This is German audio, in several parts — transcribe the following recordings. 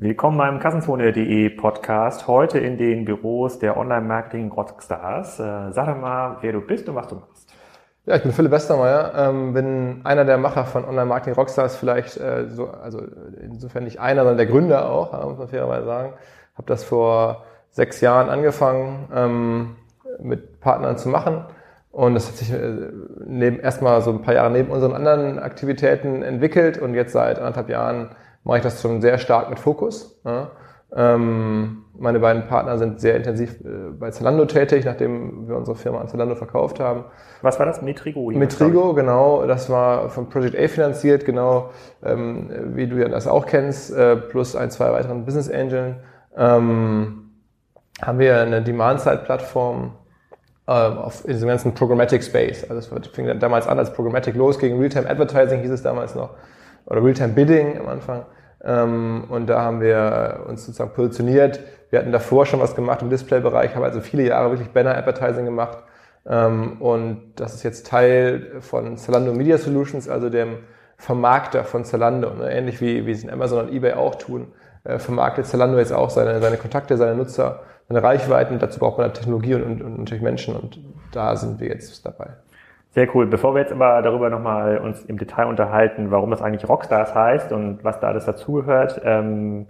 Willkommen beim Kassenzone.de Podcast. Heute in den Büros der Online-Marketing Rockstars. Äh, sag doch mal, wer du bist und was du machst. Ja, ich bin Philipp Westermeier, ähm, bin einer der Macher von Online-Marketing Rockstars, vielleicht äh, so, also insofern nicht einer, sondern der Gründer auch, muss man fairerweise sagen. Habe das vor sechs Jahren angefangen, ähm, mit Partnern zu machen. Und das hat sich äh, neben, erstmal so ein paar Jahre neben unseren anderen Aktivitäten entwickelt und jetzt seit anderthalb Jahren mache ich das schon sehr stark mit Fokus. Ja. Ähm, meine beiden Partner sind sehr intensiv äh, bei Zalando tätig, nachdem wir unsere Firma an Zalando verkauft haben. Was war das? Metrigo? Metrigo, genau. Das war von Project A finanziert, genau ähm, wie du ja das auch kennst, äh, plus ein, zwei weiteren Business Angels. Ähm, haben wir eine Demand-Side-Plattform äh, auf in diesem ganzen Programmatic Space. Also es fing damals an als Programmatic los, gegen Realtime Advertising hieß es damals noch oder Realtime Bidding am Anfang. Ähm, und da haben wir uns sozusagen positioniert. Wir hatten davor schon was gemacht im Display-Bereich, haben also viele Jahre wirklich Banner-Advertising gemacht. Ähm, und das ist jetzt Teil von Zalando Media Solutions, also dem Vermarkter von Zalando. Ne? Ähnlich wie, wie es in Amazon und eBay auch tun, äh, vermarktet Zalando jetzt auch seine, seine Kontakte, seine Nutzer, seine Reichweiten. Dazu braucht man Technologie und, und, und natürlich Menschen. Und da sind wir jetzt dabei. Sehr cool. Bevor wir jetzt aber darüber nochmal uns im Detail unterhalten, warum das eigentlich Rockstars heißt und was da alles dazugehört, ähm,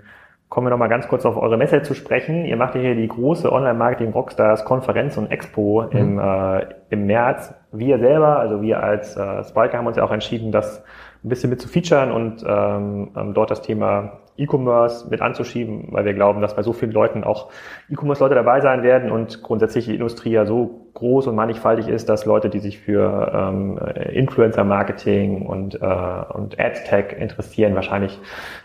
kommen wir nochmal ganz kurz auf eure Messe zu sprechen. Ihr macht hier die große Online-Marketing Rockstars Konferenz und Expo mhm. im, äh, im März. Wir selber, also wir als äh, Spiker haben uns ja auch entschieden, das ein bisschen mit zu featuren und ähm, ähm dort das Thema E-Commerce mit anzuschieben, weil wir glauben, dass bei so vielen Leuten auch E-Commerce-Leute dabei sein werden und grundsätzlich die Industrie ja so groß und mannigfaltig ist, dass Leute, die sich für ähm, Influencer-Marketing und, äh, und Ad-Tech interessieren, wahrscheinlich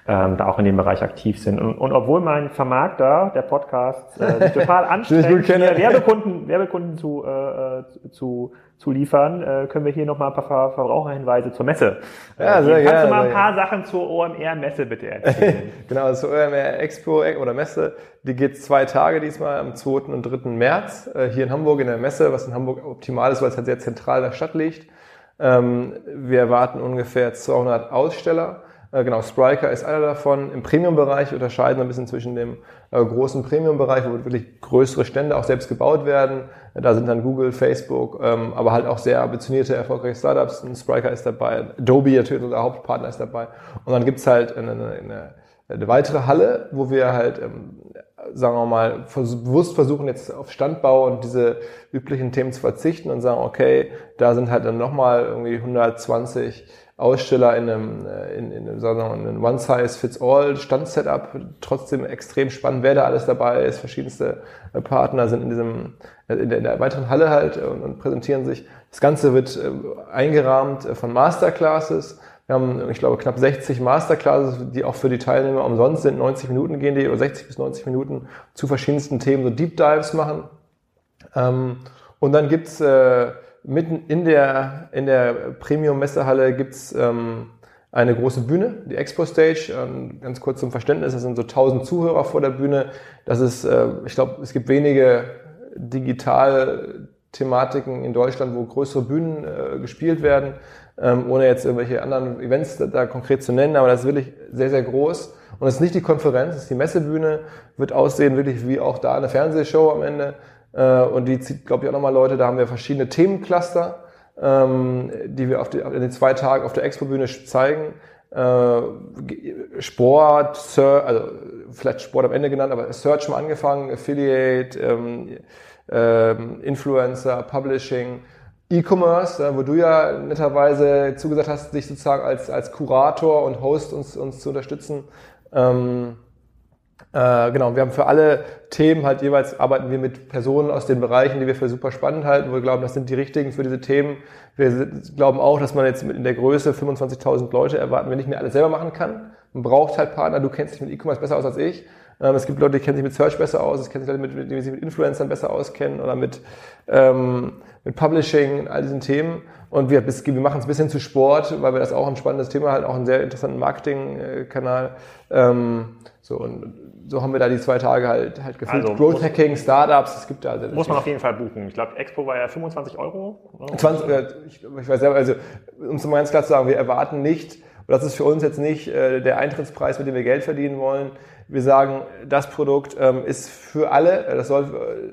ähm, da auch in dem Bereich aktiv sind. Und, und obwohl mein Vermarkter, der Podcast, äh, sich total anstrengt, Werbekunden, Werbekunden zu, äh, äh zu zu liefern, äh, können wir hier nochmal ein paar Verbraucherhinweise zur Messe. Ja, äh, sehr Kannst gerne, du mal ein paar Sachen zur OMR-Messe bitte erzählen? genau, zur OMR Expo oder Messe, die geht zwei Tage diesmal, am 2. und 3. März, äh, hier in Hamburg in der Messe, was in Hamburg optimal ist, weil es halt sehr zentral in der Stadt liegt. Ähm, wir erwarten ungefähr 200 Aussteller. Äh, genau, Spriker ist einer davon. Im Premium-Bereich unterscheiden wir ein bisschen zwischen dem äh, großen Premium-Bereich, wo wirklich größere Stände auch selbst gebaut werden. Da sind dann Google, Facebook, ähm, aber halt auch sehr ambitionierte, erfolgreiche Startups. Ein Spriker ist dabei, Adobe natürlich, unser Hauptpartner ist dabei. Und dann gibt's halt eine, eine, eine weitere Halle, wo wir halt, ähm, sagen wir mal, bewusst versuchen jetzt auf Standbau und diese üblichen Themen zu verzichten und sagen, okay, da sind halt dann nochmal irgendwie 120 Aussteller in einem, äh, in, in, sagen wir mal, einem One-Size-Fits-All-Standsetup. Trotzdem extrem spannend, wer da alles dabei ist. Verschiedenste äh, Partner sind in diesem, äh, in der, in der weiteren Halle halt und, und, präsentieren sich. Das Ganze wird eingerahmt von Masterclasses. Wir haben, ich glaube, knapp 60 Masterclasses, die auch für die Teilnehmer umsonst sind. 90 Minuten gehen die oder 60 bis 90 Minuten zu verschiedensten Themen, so Deep Dives machen. Ähm, und dann gibt's äh, mitten in der, in der Premium-Messehalle gibt's ähm, eine große Bühne, die Expo Stage. Ähm, ganz kurz zum Verständnis, das sind so 1000 Zuhörer vor der Bühne. Das ist, äh, ich glaube, es gibt wenige Digital-Thematiken in Deutschland, wo größere Bühnen äh, gespielt werden, ähm, ohne jetzt irgendwelche anderen Events da, da konkret zu nennen, aber das ist wirklich sehr, sehr groß. Und es ist nicht die Konferenz, es ist die Messebühne, wird aussehen wirklich wie auch da eine Fernsehshow am Ende. Äh, und die zieht, glaube ich, auch nochmal Leute. Da haben wir verschiedene Themencluster, ähm, die wir auf die, in den zwei Tagen auf der Expo-Bühne zeigen. Äh, Sport, Search, also vielleicht Sport am Ende genannt, aber Search mal angefangen, Affiliate, ähm, ähm, Influencer, Publishing, E-Commerce, äh, wo du ja netterweise zugesagt hast, dich sozusagen als, als Kurator und Host uns, uns zu unterstützen. Ähm, äh, genau, wir haben für alle Themen halt jeweils arbeiten wir mit Personen aus den Bereichen, die wir für super spannend halten, wo wir glauben, das sind die richtigen für diese Themen. Wir glauben auch, dass man jetzt in der Größe 25.000 Leute erwarten, wenn nicht mehr alles selber machen kann. Man braucht halt Partner. Du kennst dich mit E-Commerce besser aus als ich. Ähm, es gibt Leute, die kennen sich mit Search besser aus. Es kennen sich Leute, mit, die sich mit Influencern besser auskennen oder mit, ähm, mit Publishing, all diesen Themen. Und wir, wir machen es ein bisschen zu Sport, weil wir das auch ein spannendes Thema halt auch einen sehr interessanten Marketingkanal. Ähm, so, und so haben wir da die zwei Tage halt, halt gefüllt. Also, Growth Hacking, Startups, es gibt da. Also muss man auf jeden Fall buchen. Ich glaube, Expo war ja 25 Euro. 20, ich, ich weiß selber, also um es mal ganz klar zu sagen, wir erwarten nicht, und das ist für uns jetzt nicht äh, der Eintrittspreis, mit dem wir Geld verdienen wollen. Wir sagen, das Produkt ähm, ist für alle. Das soll,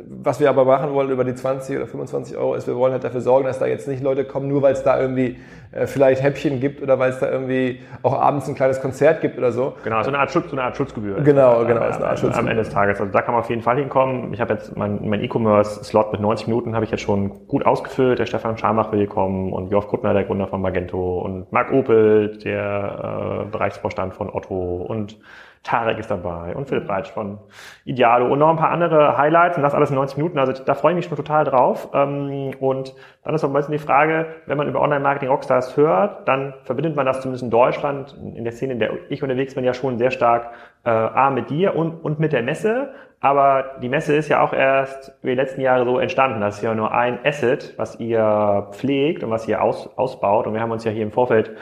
was wir aber machen wollen über die 20 oder 25 Euro ist, wir wollen halt dafür sorgen, dass da jetzt nicht Leute kommen, nur weil es da irgendwie äh, vielleicht Häppchen gibt oder weil es da irgendwie auch abends ein kleines Konzert gibt oder so. Genau, so eine Art, Schutz, so eine Art Schutzgebühr. Genau, genau, ist eine Art Schutzgebühr. Am Ende des Tages. Also da kann man auf jeden Fall hinkommen. Ich habe jetzt mein, mein E-Commerce-Slot mit 90 Minuten habe ich jetzt schon gut ausgefüllt. Der Stefan Schamach will kommen und Jörg Kuttner, der Gründer von Magento und Marc Opel, der äh, Bereichsvorstand von Otto und Tarek ist dabei und Philipp Reitsch von Idealo und noch ein paar andere Highlights und das alles in 90 Minuten. Also da freue ich mich schon total drauf. Ähm, und dann ist auch ein bisschen die Frage, wenn man über Online-Marketing-Rockstars hört, dann verbindet man das zumindest in Deutschland, in der Szene, in der ich unterwegs bin, ja schon sehr stark äh, A mit dir und, und mit der Messe. Aber die Messe ist ja auch erst über die letzten Jahre so entstanden. Das ist ja nur ein Asset, was ihr pflegt und was ihr aus, ausbaut. Und wir haben uns ja hier im Vorfeld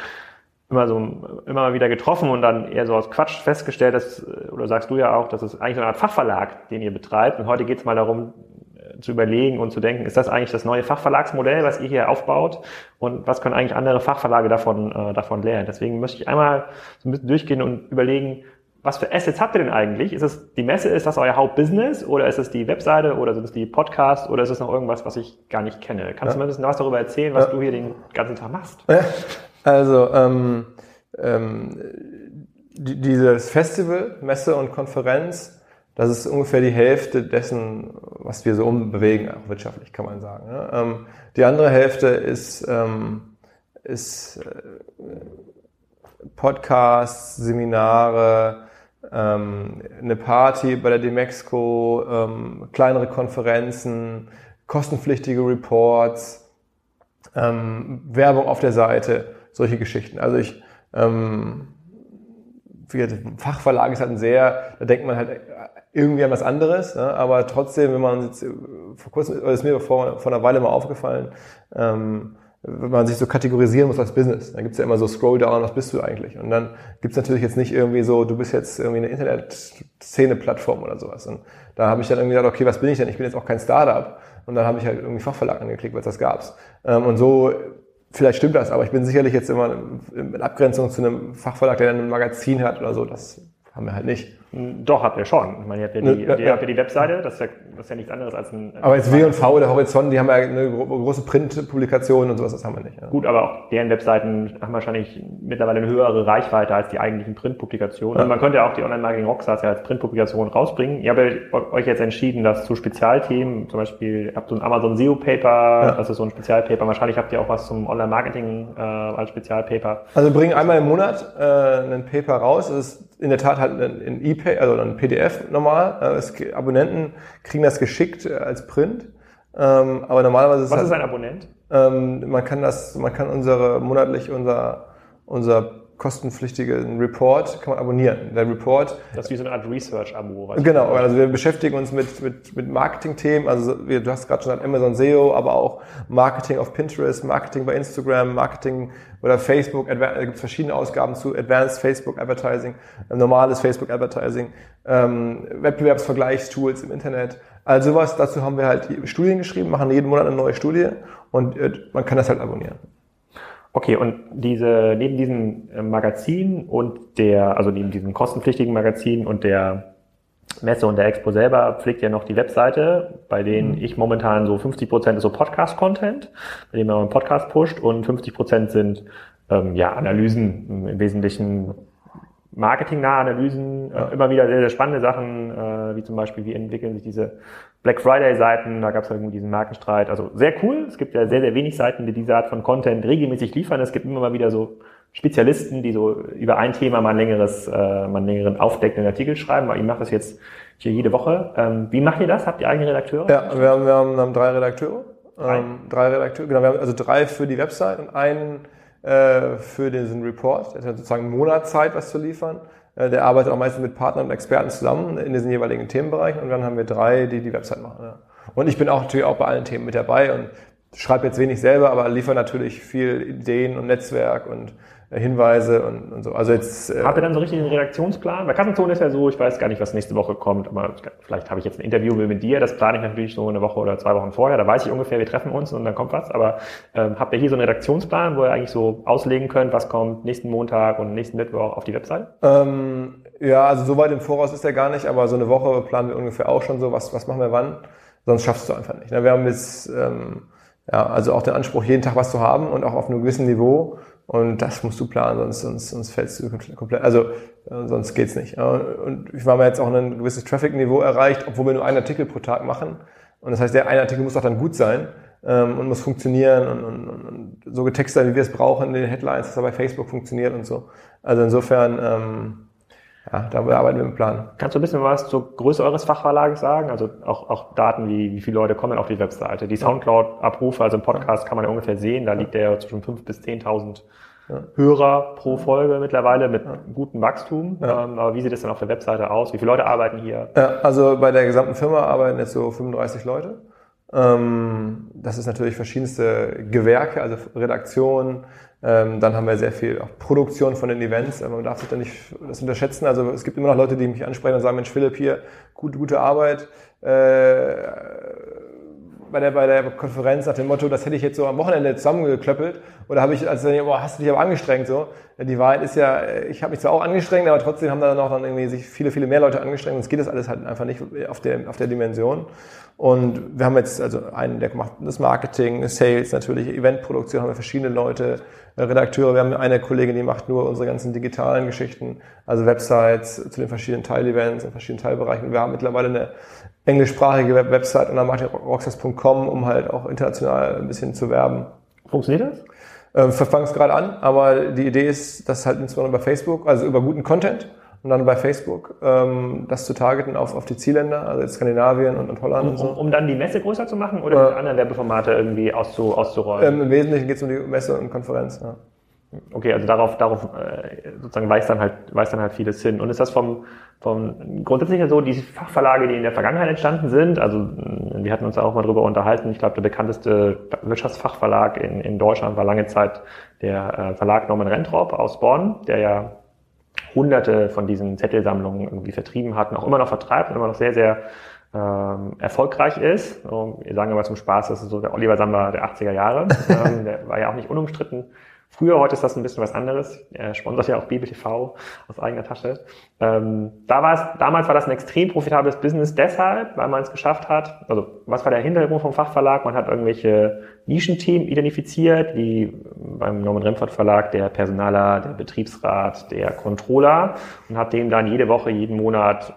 immer so immer mal wieder getroffen und dann eher so aus Quatsch festgestellt, dass, oder sagst du ja auch, dass es eigentlich so eine Art Fachverlag, den ihr betreibt. Und heute geht es mal darum, äh, zu überlegen und zu denken, ist das eigentlich das neue Fachverlagsmodell, was ihr hier aufbaut? Und was können eigentlich andere Fachverlage davon, äh, davon lernen? Deswegen möchte ich einmal so ein bisschen durchgehen und überlegen, was für Assets habt ihr denn eigentlich? Ist es die Messe, ist das euer Hauptbusiness oder ist es die Webseite oder sind es die Podcasts oder ist es noch irgendwas, was ich gar nicht kenne? Kannst ja. du mir ein bisschen was darüber erzählen, was ja. du hier den ganzen Tag machst? Ja. Also ähm, ähm, die, dieses Festival, Messe und Konferenz, das ist ungefähr die Hälfte dessen, was wir so umbewegen, auch wirtschaftlich kann man sagen. Ne? Ähm, die andere Hälfte ist, ähm, ist äh, Podcasts, Seminare, ähm, eine Party bei der Demexco, ähm, kleinere Konferenzen, kostenpflichtige Reports, Werbung auf der Seite solche Geschichten. Also ich, ähm, Fachverlag ist halt ein sehr, da denkt man halt irgendwie an was anderes, ne? aber trotzdem, wenn man jetzt vor kurzem, ist mir vor, vor einer Weile mal aufgefallen, ähm, wenn man sich so kategorisieren muss als Business, dann gibt's ja immer so Scrolldown, was bist du eigentlich? Und dann gibt's natürlich jetzt nicht irgendwie so, du bist jetzt irgendwie eine Internet-Szene-Plattform oder sowas. Und da habe ich dann irgendwie gesagt, okay, was bin ich denn? Ich bin jetzt auch kein Startup. Und dann habe ich halt irgendwie Fachverlag angeklickt, weil das gab's. Ähm, und so Vielleicht stimmt das, aber ich bin sicherlich jetzt immer in Abgrenzung zu einem Fachverlag, der ein Magazin hat oder so. Das haben wir halt nicht. Doch, habt ihr schon. Ich meine, ihr habt ja die, ja, ihr habt ja die Webseite, das ist ja, das ist ja nichts anderes als ein... Aber jetzt W&V oder Horizont, die haben ja eine große Printpublikation und sowas, das haben wir nicht. Ja. Gut, aber auch deren Webseiten haben wahrscheinlich mittlerweile eine höhere Reichweite als die eigentlichen Printpublikationen. Und man könnte ja auch die Online-Marketing-Rockstars ja als Printpublikation rausbringen. Ihr habt euch jetzt entschieden, dass zu Spezialthemen, zum Beispiel, ihr habt so ein Amazon SEO-Paper, ja. das ist so ein Spezialpaper. Wahrscheinlich habt ihr auch was zum Online-Marketing äh, als Spezialpaper. Also bringen einmal im Monat äh, ein Paper raus. Das ist in der Tat halt ein, E-Pay, also ein PDF normal. Äh, Abonnenten kriegen das geschickt äh, als Print. Ähm, aber normalerweise ist Was halt, ist ein Abonnent? Ähm, man kann das, man kann unsere monatlich unser unser kostenpflichtigen Report kann man abonnieren. Der Report. Das ist wie so eine Art Research-Abo. Genau, also wir beschäftigen uns mit, mit, mit Marketing-Themen. Also du hast gerade schon gesagt, Amazon SEO, aber auch Marketing auf Pinterest, Marketing bei Instagram, Marketing oder Facebook. Da gibt es verschiedene Ausgaben zu Advanced Facebook Advertising, normales Facebook Advertising, ähm, Wettbewerbsvergleichstools im Internet. Also sowas, dazu haben wir halt Studien geschrieben, machen jeden Monat eine neue Studie und äh, man kann das halt abonnieren. Okay, und diese, neben diesem äh, Magazin und der, also neben diesem kostenpflichtigen Magazin und der Messe und der Expo selber pflegt ja noch die Webseite, bei denen mhm. ich momentan so 50 Prozent ist so Podcast-Content, bei dem man einen Podcast pusht und 50 Prozent sind ähm, ja Analysen, im Wesentlichen marketingnahe Analysen, äh, immer wieder sehr, sehr spannende Sachen, äh, wie zum Beispiel, wie entwickeln sich diese Black Friday-Seiten, da gab es irgendwie diesen Markenstreit. Also sehr cool. Es gibt ja sehr, sehr wenig Seiten, die diese Art von Content regelmäßig liefern. Es gibt immer mal wieder so Spezialisten, die so über ein Thema mal ein längeres, äh, mal einen längeren aufdeckenden Artikel schreiben. Aber ihr macht das jetzt hier jede Woche. Ähm, wie macht ihr das? Habt ihr eigene Redakteure? Ja, wir haben, wir haben, wir haben drei Redakteure. Ähm, drei Redakteure, genau. Wir haben also drei für die Website und einen äh, für diesen Report. Der hat sozusagen einen Monat Zeit, was zu liefern. Äh, der arbeitet auch meistens mit Partnern und Experten zusammen in diesen jeweiligen Themenbereichen und dann haben wir drei, die die Website machen. Und ich bin auch natürlich auch bei allen Themen mit dabei und schreibe jetzt wenig selber, aber liefere natürlich viel Ideen und Netzwerk und Hinweise und, und so. Also jetzt. Äh Habt ihr dann so richtig einen Redaktionsplan? Bei Kassenzone ist ja so, ich weiß gar nicht, was nächste Woche kommt, aber vielleicht habe ich jetzt ein Interview mit dir, das plane ich natürlich so eine Woche oder zwei Wochen vorher, da weiß ich ungefähr, wir treffen uns und dann kommt was. Aber ähm, habt ihr hier so einen Redaktionsplan, wo ihr eigentlich so auslegen könnt, was kommt nächsten Montag und nächsten Mittwoch auf die Website? Ähm, ja, also so weit im Voraus ist er gar nicht, aber so eine Woche planen wir ungefähr auch schon so, was, was machen wir wann, sonst schaffst du einfach nicht. Ne? Wir haben jetzt ähm, ja, also auch den Anspruch, jeden Tag was zu haben und auch auf einem gewissen Niveau. Und das musst du planen, sonst, sonst, sonst fällst du komplett, also äh, sonst geht's nicht. Und ich war mir jetzt auch ein gewisses Traffic-Niveau erreicht, obwohl wir nur einen Artikel pro Tag machen. Und das heißt, der eine Artikel muss auch dann gut sein ähm, und muss funktionieren und, und, und so getextet sein, wie wir es brauchen in den Headlines, dass er bei Facebook funktioniert und so. Also insofern ähm, ja, da arbeiten wir im Plan. Kannst du ein bisschen was zur Größe eures Fachverlages sagen? Also auch, auch Daten wie, wie viele Leute kommen auf die Webseite. Die Soundcloud-Abrufe, also im Podcast kann man ja ungefähr sehen, da liegt der zwischen 5.000 bis 10.000 ja. Hörer pro Folge mittlerweile mit ja. gutem Wachstum. Ja. Ähm, aber wie sieht es dann auf der Webseite aus? Wie viele Leute arbeiten hier? Ja, also bei der gesamten Firma arbeiten jetzt so 35 Leute. Ähm, das ist natürlich verschiedenste Gewerke, also Redaktion, ähm, dann haben wir sehr viel auch Produktion von den Events. Man darf sich da nicht das unterschätzen. Also es gibt immer noch Leute, die mich ansprechen und sagen, Mensch, Philipp, hier, gute, gute Arbeit. Äh, bei der, bei der Konferenz nach dem Motto, das hätte ich jetzt so am Wochenende zusammengeklöppelt. Oder habe ich, also boah, hast du dich aber angestrengt so. Die Wahrheit ist ja, ich habe mich zwar auch angestrengt, aber trotzdem haben da noch dann irgendwie sich viele, viele mehr Leute angestrengt. Es geht das alles halt einfach nicht auf der, auf der Dimension. Und wir haben jetzt also einen, der macht das Marketing, Sales natürlich, Eventproduktion, haben wir verschiedene Leute, äh, Redakteure. Wir haben eine Kollegin, die macht nur unsere ganzen digitalen Geschichten, also Websites zu den verschiedenen Teilevents in verschiedenen Teilbereichen. Wir haben mittlerweile eine englischsprachige Website unter martinrockstars.com, um halt auch international ein bisschen zu werben. Funktioniert das? Ähm, wir fangen es gerade an, aber die Idee ist, dass halt insbesondere bei Facebook, also über guten Content, und dann bei Facebook ähm, das zu targeten auf, auf die Zielländer, also jetzt Skandinavien und, und Holland um, und so. Um, um dann die Messe größer zu machen oder äh, mit anderen Werbeformate irgendwie auszu, auszurollen? Ähm, Im Wesentlichen geht es um die Messe und Konferenz. Ja. Okay, also darauf, darauf äh, sozusagen weist dann halt, weist dann halt vieles hin. Und ist das vom, vom grundsätzlich so, die Fachverlage, die in der Vergangenheit entstanden sind, also wir hatten uns auch mal drüber unterhalten, ich glaube, der bekannteste Wirtschaftsfachverlag in, in Deutschland war lange Zeit der äh, Verlag Norman Rentrop aus Bonn, der ja hunderte von diesen Zettelsammlungen irgendwie vertrieben hat und auch immer noch vertreibt und immer noch sehr, sehr ähm, erfolgreich ist. wir sagen immer zum Spaß, das ist so der Oliver Samba der 80er Jahre. ähm, der war ja auch nicht unumstritten. Früher, heute ist das ein bisschen was anderes. Er sponsert ja auch BBTV aus eigener Tasche. Ähm, da war es, damals war das ein extrem profitables Business deshalb, weil man es geschafft hat. Also, was war der Hintergrund vom Fachverlag? Man hat irgendwelche Nischenthemen identifiziert, wie beim Norman Remford Verlag der Personaler, der Betriebsrat, der Controller und hat dem dann jede Woche, jeden Monat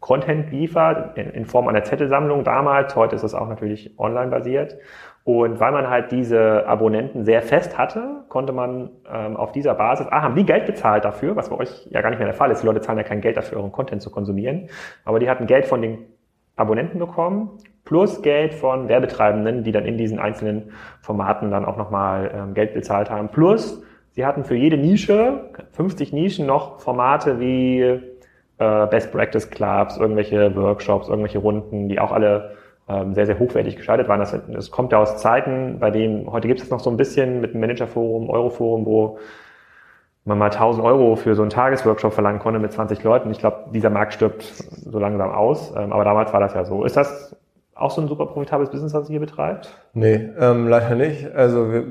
Content liefert in, in Form einer Zettelsammlung damals. Heute ist es auch natürlich online basiert. Und weil man halt diese Abonnenten sehr fest hatte, konnte man ähm, auf dieser Basis, ah, haben die Geld bezahlt dafür, was bei euch ja gar nicht mehr der Fall ist. Die Leute zahlen ja kein Geld dafür, euren Content zu konsumieren. Aber die hatten Geld von den Abonnenten bekommen, plus Geld von Werbetreibenden, die dann in diesen einzelnen Formaten dann auch nochmal ähm, Geld bezahlt haben. Plus, sie hatten für jede Nische, 50 Nischen, noch Formate wie äh, Best Practice Clubs, irgendwelche Workshops, irgendwelche Runden, die auch alle ähm, sehr, sehr hochwertig gestaltet waren. Das, das kommt ja aus Zeiten, bei denen, heute gibt es noch so ein bisschen mit dem Managerforum, Euroforum, wo man mal 1000 Euro für so einen Tagesworkshop verlangen konnte mit 20 Leuten. Ich glaube, dieser Markt stirbt so langsam aus. Ähm, aber damals war das ja so. Ist das auch so ein super profitables Business, was ihr betreibt? Nee, ähm, leider nicht. Also wir,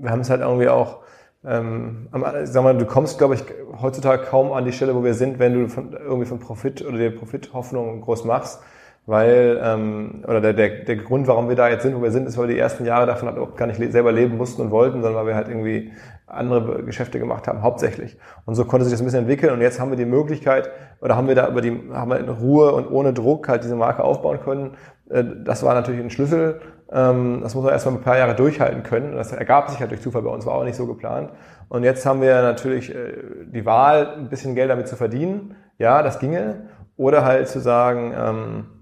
wir haben es halt irgendwie auch, ähm, sag mal, du kommst, glaube ich, heutzutage kaum an die Stelle, wo wir sind, wenn du von, irgendwie von Profit oder der Profithoffnung groß machst weil, ähm, oder der, der, der Grund, warum wir da jetzt sind, wo wir sind, ist, weil wir die ersten Jahre davon halt auch gar nicht selber leben mussten und wollten, sondern weil wir halt irgendwie andere Geschäfte gemacht haben, hauptsächlich. Und so konnte sich das ein bisschen entwickeln und jetzt haben wir die Möglichkeit, oder haben wir da über die, haben wir in Ruhe und ohne Druck halt diese Marke aufbauen können. Äh, das war natürlich ein Schlüssel. Ähm, das muss man erstmal ein paar Jahre durchhalten können. Das ergab sich halt durch Zufall bei uns, war auch nicht so geplant. Und jetzt haben wir natürlich äh, die Wahl, ein bisschen Geld damit zu verdienen. Ja, das ginge. Oder halt zu sagen, ähm, äh,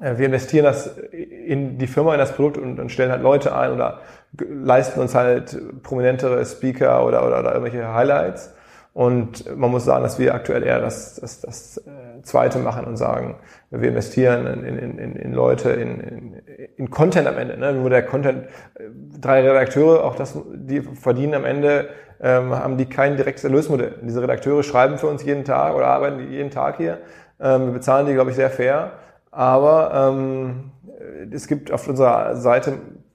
wir investieren das in die Firma, in das Produkt und, und, stellen halt Leute ein oder leisten uns halt prominentere Speaker oder, oder, oder irgendwelche Highlights. Und man muss sagen, dass wir aktuell eher das, das, das äh, Zweite machen und sagen, wir investieren in, in, in, in Leute, in, in, in Content am Ende. Ne? Nur der Content, äh, drei Redakteure, auch das, die verdienen am Ende, ähm, haben die kein direktes Erlösmodell. Diese Redakteure schreiben für uns jeden Tag oder arbeiten jeden Tag hier. Ähm, wir bezahlen die, glaube ich, sehr fair. Aber ähm, es gibt auf unserer Seite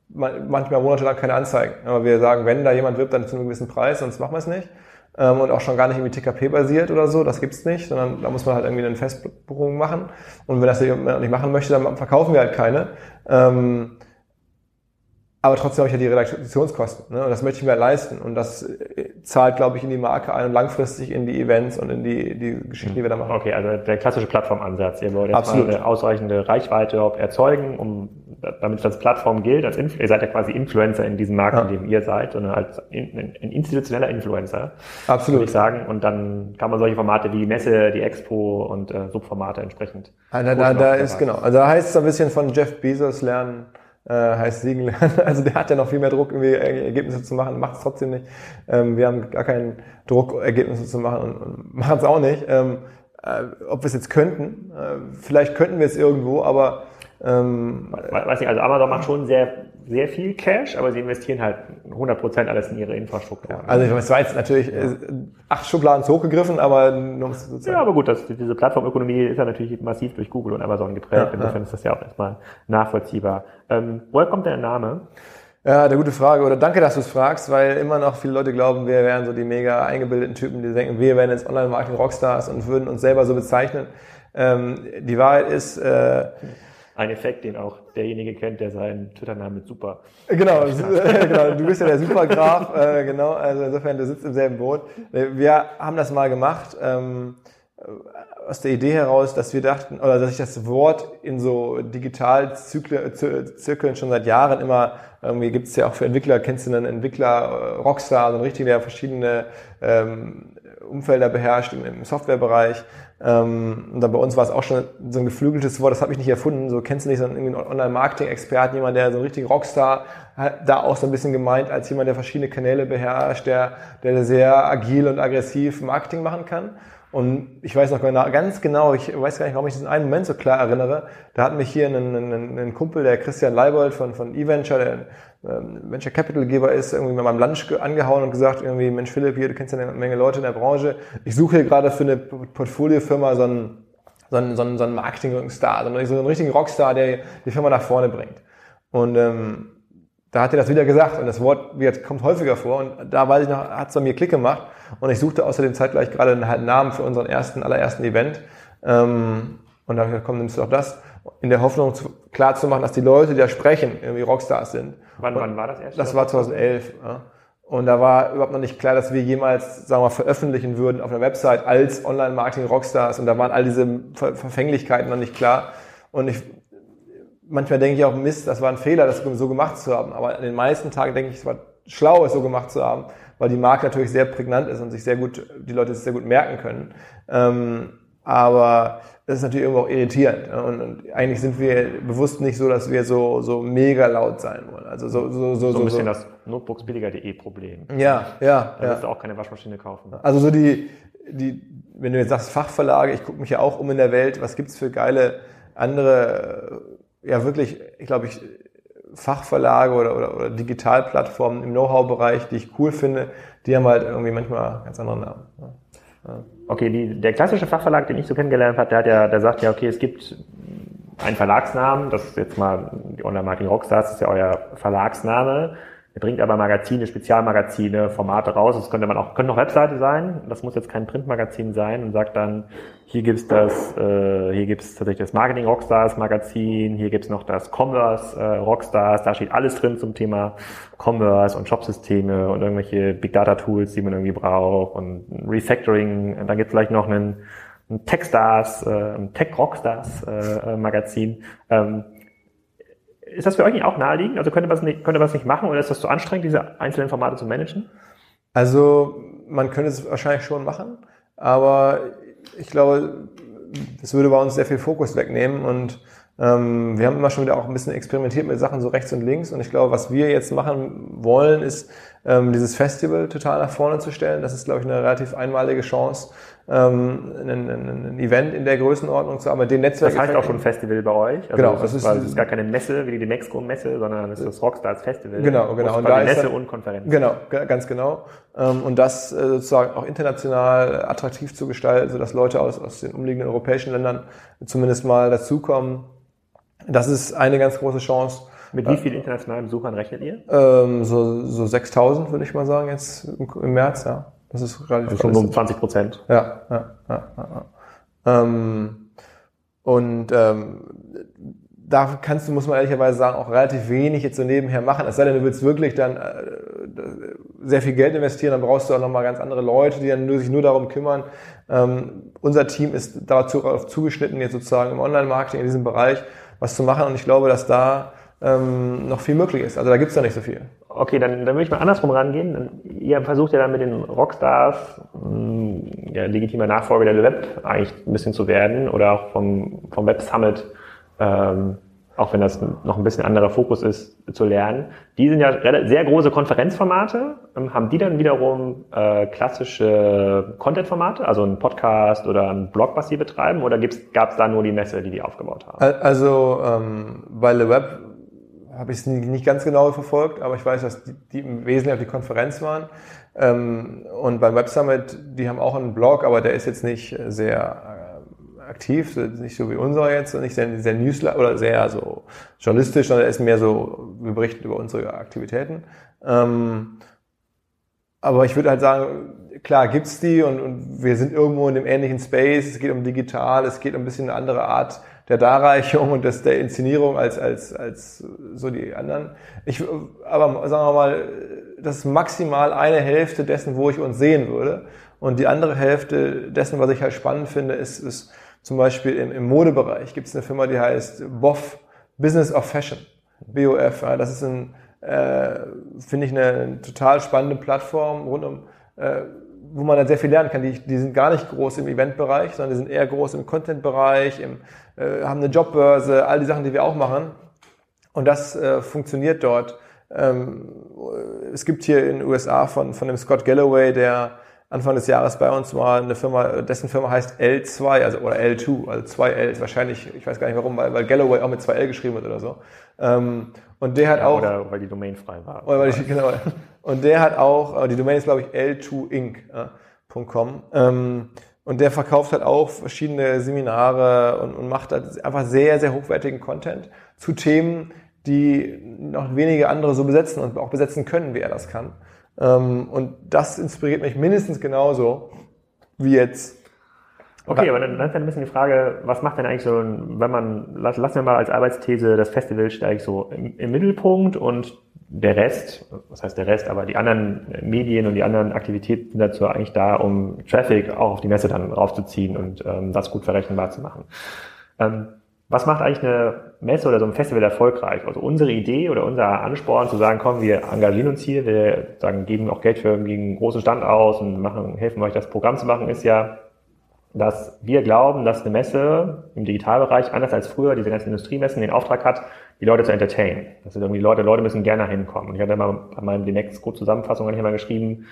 manchmal monatelang keine Anzeigen. Aber wir sagen, wenn da jemand wirbt, dann zu einem gewissen Preis, sonst machen wir es nicht. Ähm, und auch schon gar nicht irgendwie TKP-basiert oder so, das gibt's nicht, sondern da muss man halt irgendwie eine Festbuchung machen. Und wenn das jemand nicht machen möchte, dann verkaufen wir halt keine. Ähm, aber trotzdem habe ich ja die Redaktionskosten. Ne? Und das möchte ich mir halt leisten. Und das zahlt, glaube ich, in die Marke ein und langfristig in die Events und in die, die Geschichten, die wir da machen. Okay, also der klassische Plattformansatz. Ihr wollt jetzt eine ausreichende Reichweite erzeugen, um damit es als Plattform gilt. Als Inf ihr seid ja quasi Influencer in diesem Markt, Ja. in dem ihr seid, sondern als in, ein institutioneller Influencer, Absolut. würde ich sagen. Und dann kann man solche Formate wie Messe, die Expo und äh, Subformate entsprechend. Ah, da, da, da ist genau. Also da heißt es ein bisschen von Jeff Bezos lernen, äh, heißt Siegen lernen. Also der hat ja noch viel mehr Druck, irgendwie Ergebnisse zu machen, macht es trotzdem nicht. Ähm, wir haben gar keinen Druck, Ergebnisse zu machen und, und machen es auch nicht. Ähm, äh, ob wir es jetzt könnten, äh, vielleicht könnten wir es irgendwo, aber ähm, We- Weiß nicht, also Amazon macht schon sehr, sehr viel Cash, aber sie investieren halt 100% alles in ihre Infrastruktur. also ich meine, es war jetzt natürlich äh, acht Schubladen zu hoch gegriffen, aber zu zeigen. Ja, aber gut, das, diese Plattformökonomie ist ja natürlich massiv durch Google und Amazon geprägt. Ja, Insofern ist das ja auch erstmal nachvollziehbar. Ähm, woher kommt der Name? Ja, eine gute Frage. Oder danke, dass du es fragst, weil immer noch viele Leute glauben, wir wären so die mega eingebildeten Typen, die denken, wir wären jetzt Online-Marketing-Rockstars und würden uns selber so bezeichnen. Ähm, die Wahrheit ist, äh, Ein Effekt, den auch derjenige kennt, der seinen Twitter-Namen mit super. genau, genau, du bist ja der Supergraf, äh, genau, also insofern, du sitzt im selben Boot. Wir haben das mal gemacht, ähm, aus der Idee heraus, dass wir dachten, oder dass ich das Wort in so Digitalzirkeln schon seit Jahren immer, irgendwie gibt es ja auch für Entwickler, kennst du einen Entwickler, äh, Rockstar, so ein richtiger, der verschiedene ähm, Umfelder beherrscht im Softwarebereich. Ähm, und dann bei uns war es auch schon so ein geflügeltes Wort, das habe ich nicht erfunden. So kennst du nicht so einen, Online-Marketing-Experten, jemand, der so ein richtiger Rockstar, da auch so ein bisschen gemeint als jemand, der verschiedene Kanäle beherrscht, der, der sehr agil und aggressiv Marketing machen kann. Und ich weiß noch genau, ganz genau, ich weiß gar nicht, warum ich diesen einen Moment so klar erinnere. Da hat mich hier ein, ein, ein Kumpel, der Christian Leibold von, von eVenture, der Venture Capital Geber ist, irgendwie mit meinem Lunch ge- angehauen und gesagt, irgendwie, Mensch Philipp, hier, du kennst ja eine Menge Leute in der Branche. Ich suche hier gerade für eine Portfoliofirma so einen, so einen, so einen, so einen Marketing-Star, so einen, so einen richtigen Rockstar, der die Firma nach vorne bringt. Und ähm, da hat er das wieder gesagt und das Wort wird, kommt häufiger vor und da weiß ich noch, hat es bei mir Klick gemacht und ich suchte außerdem zeitgleich gerade einen Namen für unseren ersten, allerersten Event ähm, und da habe ich gesagt, komm, nimmst du doch das, in der Hoffnung zu, klar zu machen, dass die Leute, die da sprechen, irgendwie Rockstars sind. Wann, wann war das erst? Das war 2011. Ja. Und da war überhaupt noch nicht klar, dass wir jemals, sagen wir mal, veröffentlichen würden auf einer Website als Online-Marketing-Rockstars. Und da waren all diese Ver Verfänglichkeiten noch nicht klar. Und ich, manchmal denke ich auch, Mist, das war ein Fehler, das so gemacht zu haben. Aber an den meisten Tagen denke ich, es war schlau, es so gemacht zu haben, weil die Marke natürlich sehr prägnant ist und sich sehr gut, die Leute es sehr gut merken können. Ähm, aber das ist natürlich irgendwo auch irritierend. ja. Und, und eigentlich sind wir bewusst nicht so, dass wir so, so mega laut sein wollen. Also so, so, so, so ein bisschen so. das notebooksbilliger.de Problem. Ja, ja, Da ja. wirst du auch keine Waschmaschine kaufen. Also so die, die, wenn du jetzt sagst Fachverlage, ich gucke mich ja auch um in der Welt, was gibt's für geile andere, äh, ja wirklich, ich glaube ich, Fachverlage oder, oder, oder Digitalplattformen im Know-how-Bereich, die ich cool finde, die haben halt irgendwie manchmal ganz andere Namen. Ja. Okay, die, der klassische Fachverlag, den ich so kennengelernt habe, der hat ja, der sagt ja, okay, es gibt einen Verlagsnamen, das ist jetzt mal die Online-Marketing Rockstars, ist ja euer Verlagsname. Ihr bringt aber Magazine, Spezialmagazine, Formate raus. Das könnte man auch, könnte auch Webseite sein. Das muss jetzt kein Printmagazin sein und sagt dann, hier gibt's das, äh, hier gibt's tatsächlich das Marketing Rockstars Magazin, hier gibt's noch das Commerce äh, Rockstars, da steht alles drin zum Thema Commerce und Shopsysteme und irgendwelche Big Data Tools, die man irgendwie braucht und Refactoring. Und dann gibt's vielleicht noch einen, ein Techstars, äh, Tech Rockstars äh, äh, Magazin. Ähm, ist das für euch nicht auch naheliegend? Also könnte man es nicht, könnte man nicht machen oder ist das zu anstrengend, diese einzelnen Formate zu managen? Also man könnte es wahrscheinlich schon machen, aber ich glaube, das würde bei uns sehr viel Fokus wegnehmen und ähm, wir haben immer schon wieder auch ein bisschen experimentiert mit Sachen so rechts und links und ich glaube, was wir jetzt machen wollen, ist ähm, dieses Festival total nach vorne zu stellen. Das ist, glaube ich, eine relativ einmalige Chance, ähm, ein, ein, ein Event in der Größenordnung zu haben, den Netzwerk. Das heißt auch schon Festival bei euch? Also genau. Es ist, es ist gar keine Messe wie die Demexco-Messe, sondern es ist das Rockstars Festival. Genau, genau. Und da Messe dann, und Konferenz. Genau, ganz genau. Ähm, und das äh, sozusagen auch international attraktiv zu gestalten, sodass Leute aus, aus den umliegenden europäischen Ländern zumindest mal dazukommen. Das ist eine ganz große Chance. Mit wie vielen internationalen Besuchern rechnet ihr? Ähm, so so 6.000 würde ich mal sagen jetzt im März, ja. Das ist relativ also schon um 20 Prozent. Ja, ja, ja. ja, ja. Ähm, und ähm, da kannst du, muss man ehrlicherweise sagen, auch relativ wenig jetzt so nebenher machen. Es sei denn, du willst wirklich dann äh, sehr viel Geld investieren, dann brauchst du auch nochmal ganz andere Leute, die dann nur, sich nur darum kümmern. Ähm, unser Team ist dazu darauf zugeschnitten, jetzt sozusagen im Online-Marketing in diesem Bereich was zu machen. Und ich glaube, dass da ähm, noch viel möglich ist. Also da gibt's da nicht so viel. Okay, dann, dann würde ich mal andersrum rangehen. Ihr versucht ja dann mit den Rockstars mh, ja, legitimer Nachfolger der Web eigentlich ein bisschen zu werden oder auch vom, vom Web Summit, ähm, auch wenn das noch ein bisschen anderer Fokus ist, zu lernen. Die sind ja sehr große Konferenzformate. Ähm, haben die dann wiederum äh, klassische Content-Formate, also ein Podcast oder ein Blog, was sie betreiben? Oder gab es da nur die Messe, die die aufgebaut haben? Also ähm, bei Le Web habe ich es nicht ganz genau verfolgt, aber ich weiß, dass die, die im Wesentlichen auf die Konferenz waren. Ähm, und beim Web Summit, die haben auch einen Blog, aber der ist jetzt nicht sehr äh, aktiv, nicht so wie unser jetzt, nicht sehr, sehr Newsletter oder sehr so journalistisch, sondern er ist mehr so, wir berichten über unsere Aktivitäten. Ähm, aber ich würde halt sagen, klar gibt's die und, und wir sind irgendwo in dem ähnlichen Space, es geht um digital, es geht um ein bisschen eine andere Art der Darreichung und des, der Inszenierung als, als, als so die anderen. Ich, aber sagen wir mal, das ist maximal eine Hälfte dessen, wo ich uns sehen würde. Und die andere Hälfte dessen, was ich halt spannend finde, ist, ist zum Beispiel im, im Modebereich gibt es eine Firma, die heißt BOF, Business of Fashion, BOF. Ja, das ist ein, äh, finde ich, eine, eine, total spannende Plattform rund um äh, wo man dann sehr viel lernen kann. Die, die sind gar nicht groß im Eventbereich, sondern die sind eher groß im Content-Bereich, im, äh, haben eine Jobbörse, all die Sachen, die wir auch machen. Und das äh, funktioniert dort. Ähm, es gibt hier in den USA von, von dem Scott Galloway, der Anfang des Jahres bei uns war, eine Firma, dessen Firma heißt L2, also oder L2, also zwei L, wahrscheinlich, ich weiß gar nicht warum, weil, weil Galloway auch mit zwei L geschrieben wird oder so. Ähm, und der hat ja, auch. Oder weil die Domain frei war. Oder weil ich, genau. Und der hat auch, die Domain ist glaube ich l2inc.com. Ähm, und der verkauft halt auch verschiedene Seminare und, und macht halt einfach sehr, sehr hochwertigen Content zu Themen, die noch wenige andere so besetzen und auch besetzen können, wie er das kann. Ähm, und das inspiriert mich mindestens genauso wie jetzt Okay, aber dann, dann ist ja ein bisschen die Frage, was macht denn eigentlich so, wenn man, lassen wir mal als Arbeitsthese, das Festival steigt so im, im Mittelpunkt und der Rest, was heißt der Rest, aber die anderen Medien und die anderen Aktivitäten sind dazu eigentlich da, um Traffic auch auf die Messe dann raufzuziehen und ähm, das gut verrechenbar zu machen. Ähm, was macht eigentlich eine Messe oder so ein Festival erfolgreich? Also unsere Idee oder unser Ansporn zu sagen, komm, wir engagieren uns hier, wir sagen, geben auch Geld für einen großen Stand aus und machen, helfen euch das Programm zu machen, ist ja, dass wir glauben, dass eine Messe im Digitalbereich, anders als früher diese ganzen Industriemessen, den Auftrag hat, die Leute zu entertainen. Das ist irgendwie Leute, Leute müssen gerne hinkommen. Und ich hatte mal bei meinem Next Code Zusammenfassung ich mal geschrieben,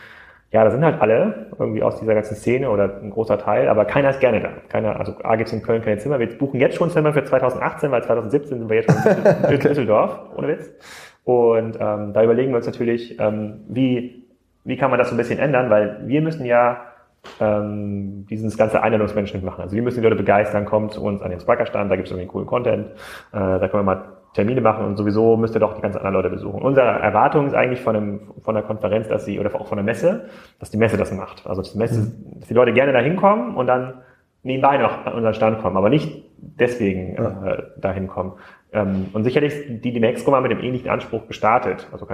ja, da sind halt alle irgendwie aus dieser ganzen Szene oder ein großer Teil, aber keiner ist gerne da. Keiner, also A gibt es in Köln keine Zimmer. Wir buchen jetzt schon Zimmer für 2018, weil 2017 sind wir jetzt schon in Düsseldorf, ohne Witz. Und ähm, da überlegen wir uns natürlich, ähm, wie, wie kann man das so ein bisschen ändern, weil wir müssen ja ähm, dieses ganze Einladungsmanagement machen. Also wir müssen die Leute begeistern, kommt zu uns an den Spriker-Stand, da gibt es irgendwie coolen Content, äh, da können wir mal Termine machen und sowieso müsst ihr doch die ganzen anderen Leute besuchen. Unsere Erwartung ist eigentlich von, einem, von der Konferenz, dass sie, oder auch von der Messe, dass die Messe das macht. Also dass die, Messe, dass die Leute gerne da hinkommen und dann nebenbei noch an unseren Stand kommen, aber nicht deswegen äh, dahin kommen. Ähm, und sicherlich die, die Nextcom haben mit dem ähnlichen Anspruch gestartet. Also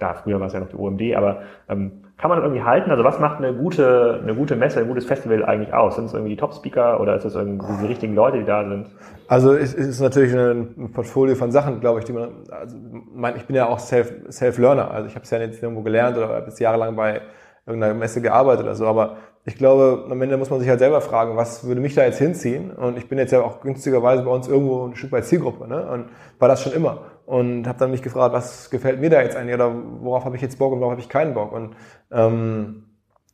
da früher war es ja noch die OMD, aber ähm, kann man das irgendwie halten? Also was macht eine gute, eine gute Messe, ein gutes Festival eigentlich aus? Sind es irgendwie die Top-Speaker oder ist es irgendwie die richtigen Leute, die da sind? Also es ist natürlich ein Portfolio von Sachen, glaube ich, die man, also mein, ich bin ja auch Self, Self-Learner, also ich habe es ja jetzt irgendwo gelernt oder habe jetzt jahrelang bei irgendeiner Messe gearbeitet oder so. Aber ich glaube, am Ende muss man sich halt selber fragen, was würde mich da jetzt hinziehen? Und ich bin jetzt ja auch günstigerweise bei uns irgendwo ein Stück weit Zielgruppe, ne? Und war das schon immer. Und habe dann mich gefragt, was gefällt mir da jetzt eigentlich oder worauf habe ich jetzt Bock und worauf habe ich keinen Bock? Und ähm,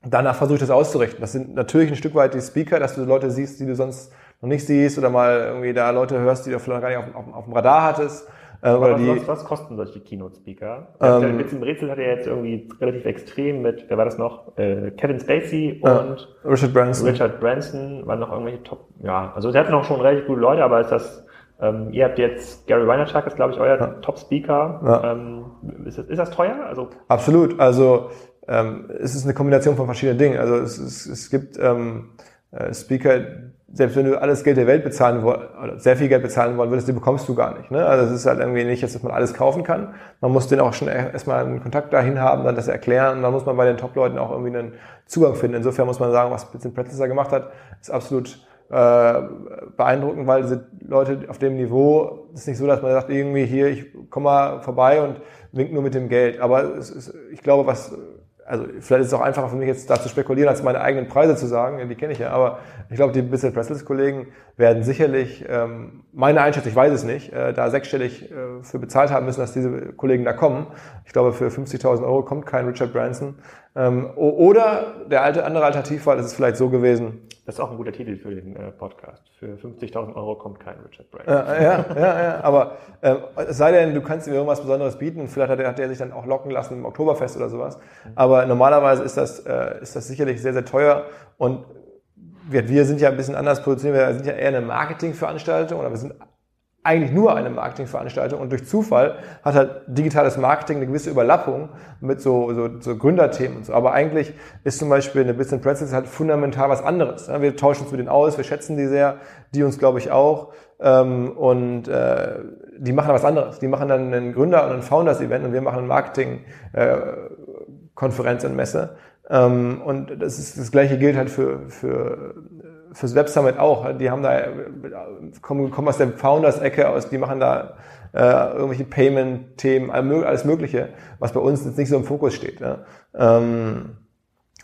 danach versuche ich das auszurichten. Das sind natürlich ein Stück weit die Speaker, dass du Leute siehst, die du sonst noch nicht siehst oder mal irgendwie da Leute hörst, die du vielleicht gar nicht auf, auf, auf dem Radar hattest. Äh, was, die, was, was kosten solche Keynote-Speaker? Ähm, mit dem Rätsel hat er jetzt irgendwie relativ extrem mit, wer war das noch? Äh, Kevin Spacey und äh, Richard Branson. Richard Branson waren noch irgendwelche Top, ja, also sie hatten noch schon relativ gute Leute, aber ist das, ähm, ihr habt jetzt, Gary Vaynerchuk ist glaube ich euer ja. Top-Speaker. Ja. Ähm, ist, das, ist das teuer? Also Absolut, also ähm, es ist eine Kombination von verschiedenen Dingen. Also es, es, es gibt ähm, äh, Speaker, selbst wenn du alles Geld der Welt bezahlen wollen, oder sehr viel Geld bezahlen wollen würdest, die bekommst du gar nicht. Ne? Also es ist halt irgendwie nicht, dass man alles kaufen kann. Man muss den auch schon erstmal einen Kontakt dahin haben, dann das erklären. Und dann muss man bei den Top-Leuten auch irgendwie einen Zugang finden. Insofern muss man sagen, was Blitzen Pretzler gemacht hat, ist absolut äh, beeindruckend, weil diese Leute auf dem Niveau, ist nicht so, dass man sagt, irgendwie hier, ich komme mal vorbei und wink nur mit dem Geld. Aber es ist, ich glaube, was also vielleicht ist es auch einfacher für mich jetzt da zu spekulieren, als meine eigenen Preise zu sagen, die kenne ich ja, aber ich glaube, die Business Pretzels Kollegen werden sicherlich, ähm, meine Einschätzung, ich weiß es nicht, äh, da sechsstellig äh, für bezahlt haben müssen, dass diese Kollegen da kommen. Ich glaube, für 50.000 Euro kommt kein Richard Branson. Ähm, oder der alte andere Alternativfall ist es vielleicht so gewesen. Das ist auch ein guter Titel für den äh, Podcast. Für 50.000 Euro kommt kein Richard Branson. ja, ja, ja. Aber äh, es sei denn, du kannst ihm irgendwas Besonderes bieten und vielleicht hat er, hat er sich dann auch locken lassen im Oktoberfest oder sowas. Aber normalerweise ist das, äh, ist das sicherlich sehr, sehr teuer und wir, wir sind ja ein bisschen anders positioniert. Wir sind ja eher eine Marketingveranstaltung oder wir sind eigentlich nur eine Marketingveranstaltung und durch Zufall hat halt digitales Marketing eine gewisse Überlappung mit so, so, so Gründerthemen und so. Aber eigentlich ist zum Beispiel eine Business Pretzels halt fundamental was anderes. Wir tauschen uns mit denen aus, wir schätzen die sehr, die uns glaube ich auch. Ähm, und äh, die machen was anderes. Die machen dann einen Gründer- und ein Founders-Event und wir machen eine Marketing-Konferenz und Messe. Ähm, und das, ist, das gleiche gilt halt für, für fürs Web Summit auch. Die haben da, kommen, kommen aus der Founders-Ecke aus, die machen da äh, irgendwelche Payment-Themen, alles Mögliche, was bei uns jetzt nicht so im Fokus steht. Ja. Ähm,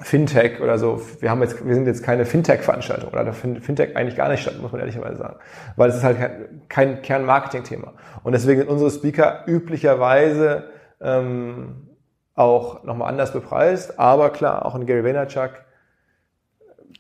Fintech oder so. Wir haben jetzt, wir sind jetzt keine Fintech-Veranstaltung oder da findet Fintech eigentlich gar nicht statt, muss man ehrlicherweise sagen. Weil es ist halt kein, kein Kern-Marketing-Thema. Und deswegen sind unsere Speaker üblicherweise ähm, auch nochmal anders bepreist. Aber klar, auch ein Gary Vaynerchuk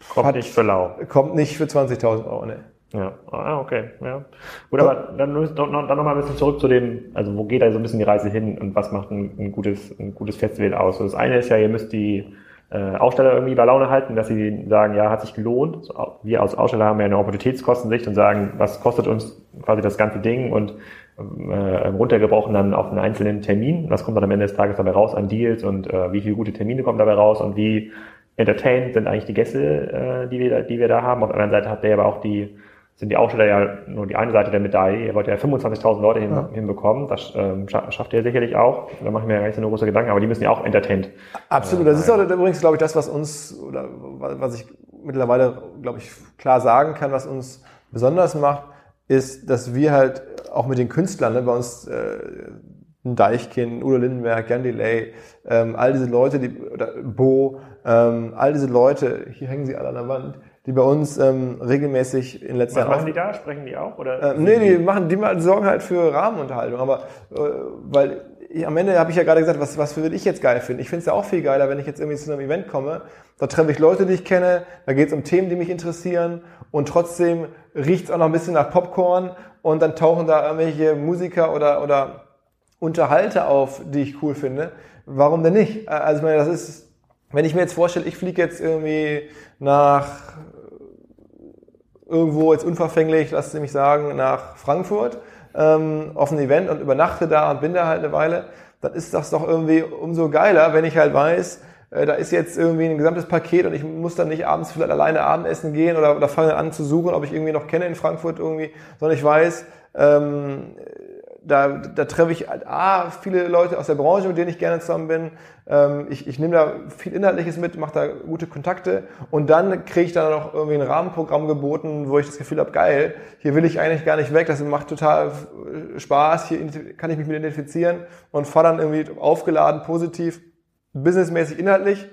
Kommt hat, nicht für lau. Kommt nicht für 20.000 Euro, ne. Ja, ah, okay, ja. Gut, aber dann, dann noch mal ein bisschen zurück zu dem, also wo geht da so ein bisschen die Reise hin und was macht ein, ein gutes, ein gutes Festival aus? Also das eine ist ja, ihr müsst die äh, Aussteller irgendwie bei Laune halten, dass sie sagen, ja, hat sich gelohnt. Wir als Aussteller haben ja eine Opportunitätskostensicht und sagen, was kostet uns quasi das ganze Ding und äh, runtergebrochen dann auf einen einzelnen Termin. Was kommt dann am Ende des Tages dabei raus an Deals und äh, wie viele gute Termine kommen dabei raus und wie entertained sind eigentlich die Gäste, äh, die, wir, die wir da haben. Auf der anderen Seite hat der aber auch die, sind die Aussteller ja nur die eine Seite der Medaille. Ihr wollt ja 25.000 Leute hin, ja. hinbekommen. Das ähm, schafft ihr sicherlich auch. Da mache ich mir ja gar nicht so eine große Gedanken, aber die müssen ja auch entertained. Absolut. Äh, das ist auch übrigens, glaube ich, das, was uns, oder was ich mittlerweile, glaube ich, klar sagen kann, was uns besonders macht, ist, dass wir halt auch mit den Künstlern, ne, bei uns äh, ein Deichkind, Udo Lindenberg, Jan Delay, ähm, all diese Leute, die, oder Bo, ähm, all diese Leute, hier hängen sie alle an der Wand, die bei uns ähm, regelmäßig in letzter Zeit. Was machen die da? Sprechen die auch? Oder äh, nee, die machen, die sorgen halt für Rahmenunterhaltung. Aber äh, weil ich, am Ende habe ich ja gerade gesagt, was, was würde ich jetzt geil finden? Ich finde es ja auch viel geiler, wenn ich jetzt irgendwie zu einem Event komme. Da treffe ich Leute, die ich kenne, da geht es um Themen, die mich interessieren und trotzdem riecht es auch noch ein bisschen nach Popcorn und dann tauchen da irgendwelche Musiker oder, oder Unterhalter auf, die ich cool finde. Warum denn nicht? Also ich meine, das ist wenn ich mir jetzt vorstelle, ich fliege jetzt irgendwie nach irgendwo jetzt unverfänglich, lasst Sie mich sagen, nach Frankfurt ähm, auf ein Event und übernachte da und bin da halt eine Weile, dann ist das doch irgendwie umso geiler, wenn ich halt weiß, äh, da ist jetzt irgendwie ein gesamtes Paket und ich muss dann nicht abends vielleicht alleine Abendessen gehen oder, oder fange an zu suchen, ob ich irgendwie noch kenne in Frankfurt irgendwie, sondern ich weiß, ähm, da, da treffe ich halt, A, viele Leute aus der Branche, mit denen ich gerne zusammen bin. Ähm, ich, ich nehme da viel Inhaltliches mit, mache da gute Kontakte. Und dann kriege ich dann noch irgendwie ein Rahmenprogramm geboten, wo ich das Gefühl habe, geil, hier will ich eigentlich gar nicht weg, das macht total Spaß, hier kann ich mich mit identifizieren und dann irgendwie aufgeladen, positiv, businessmäßig, inhaltlich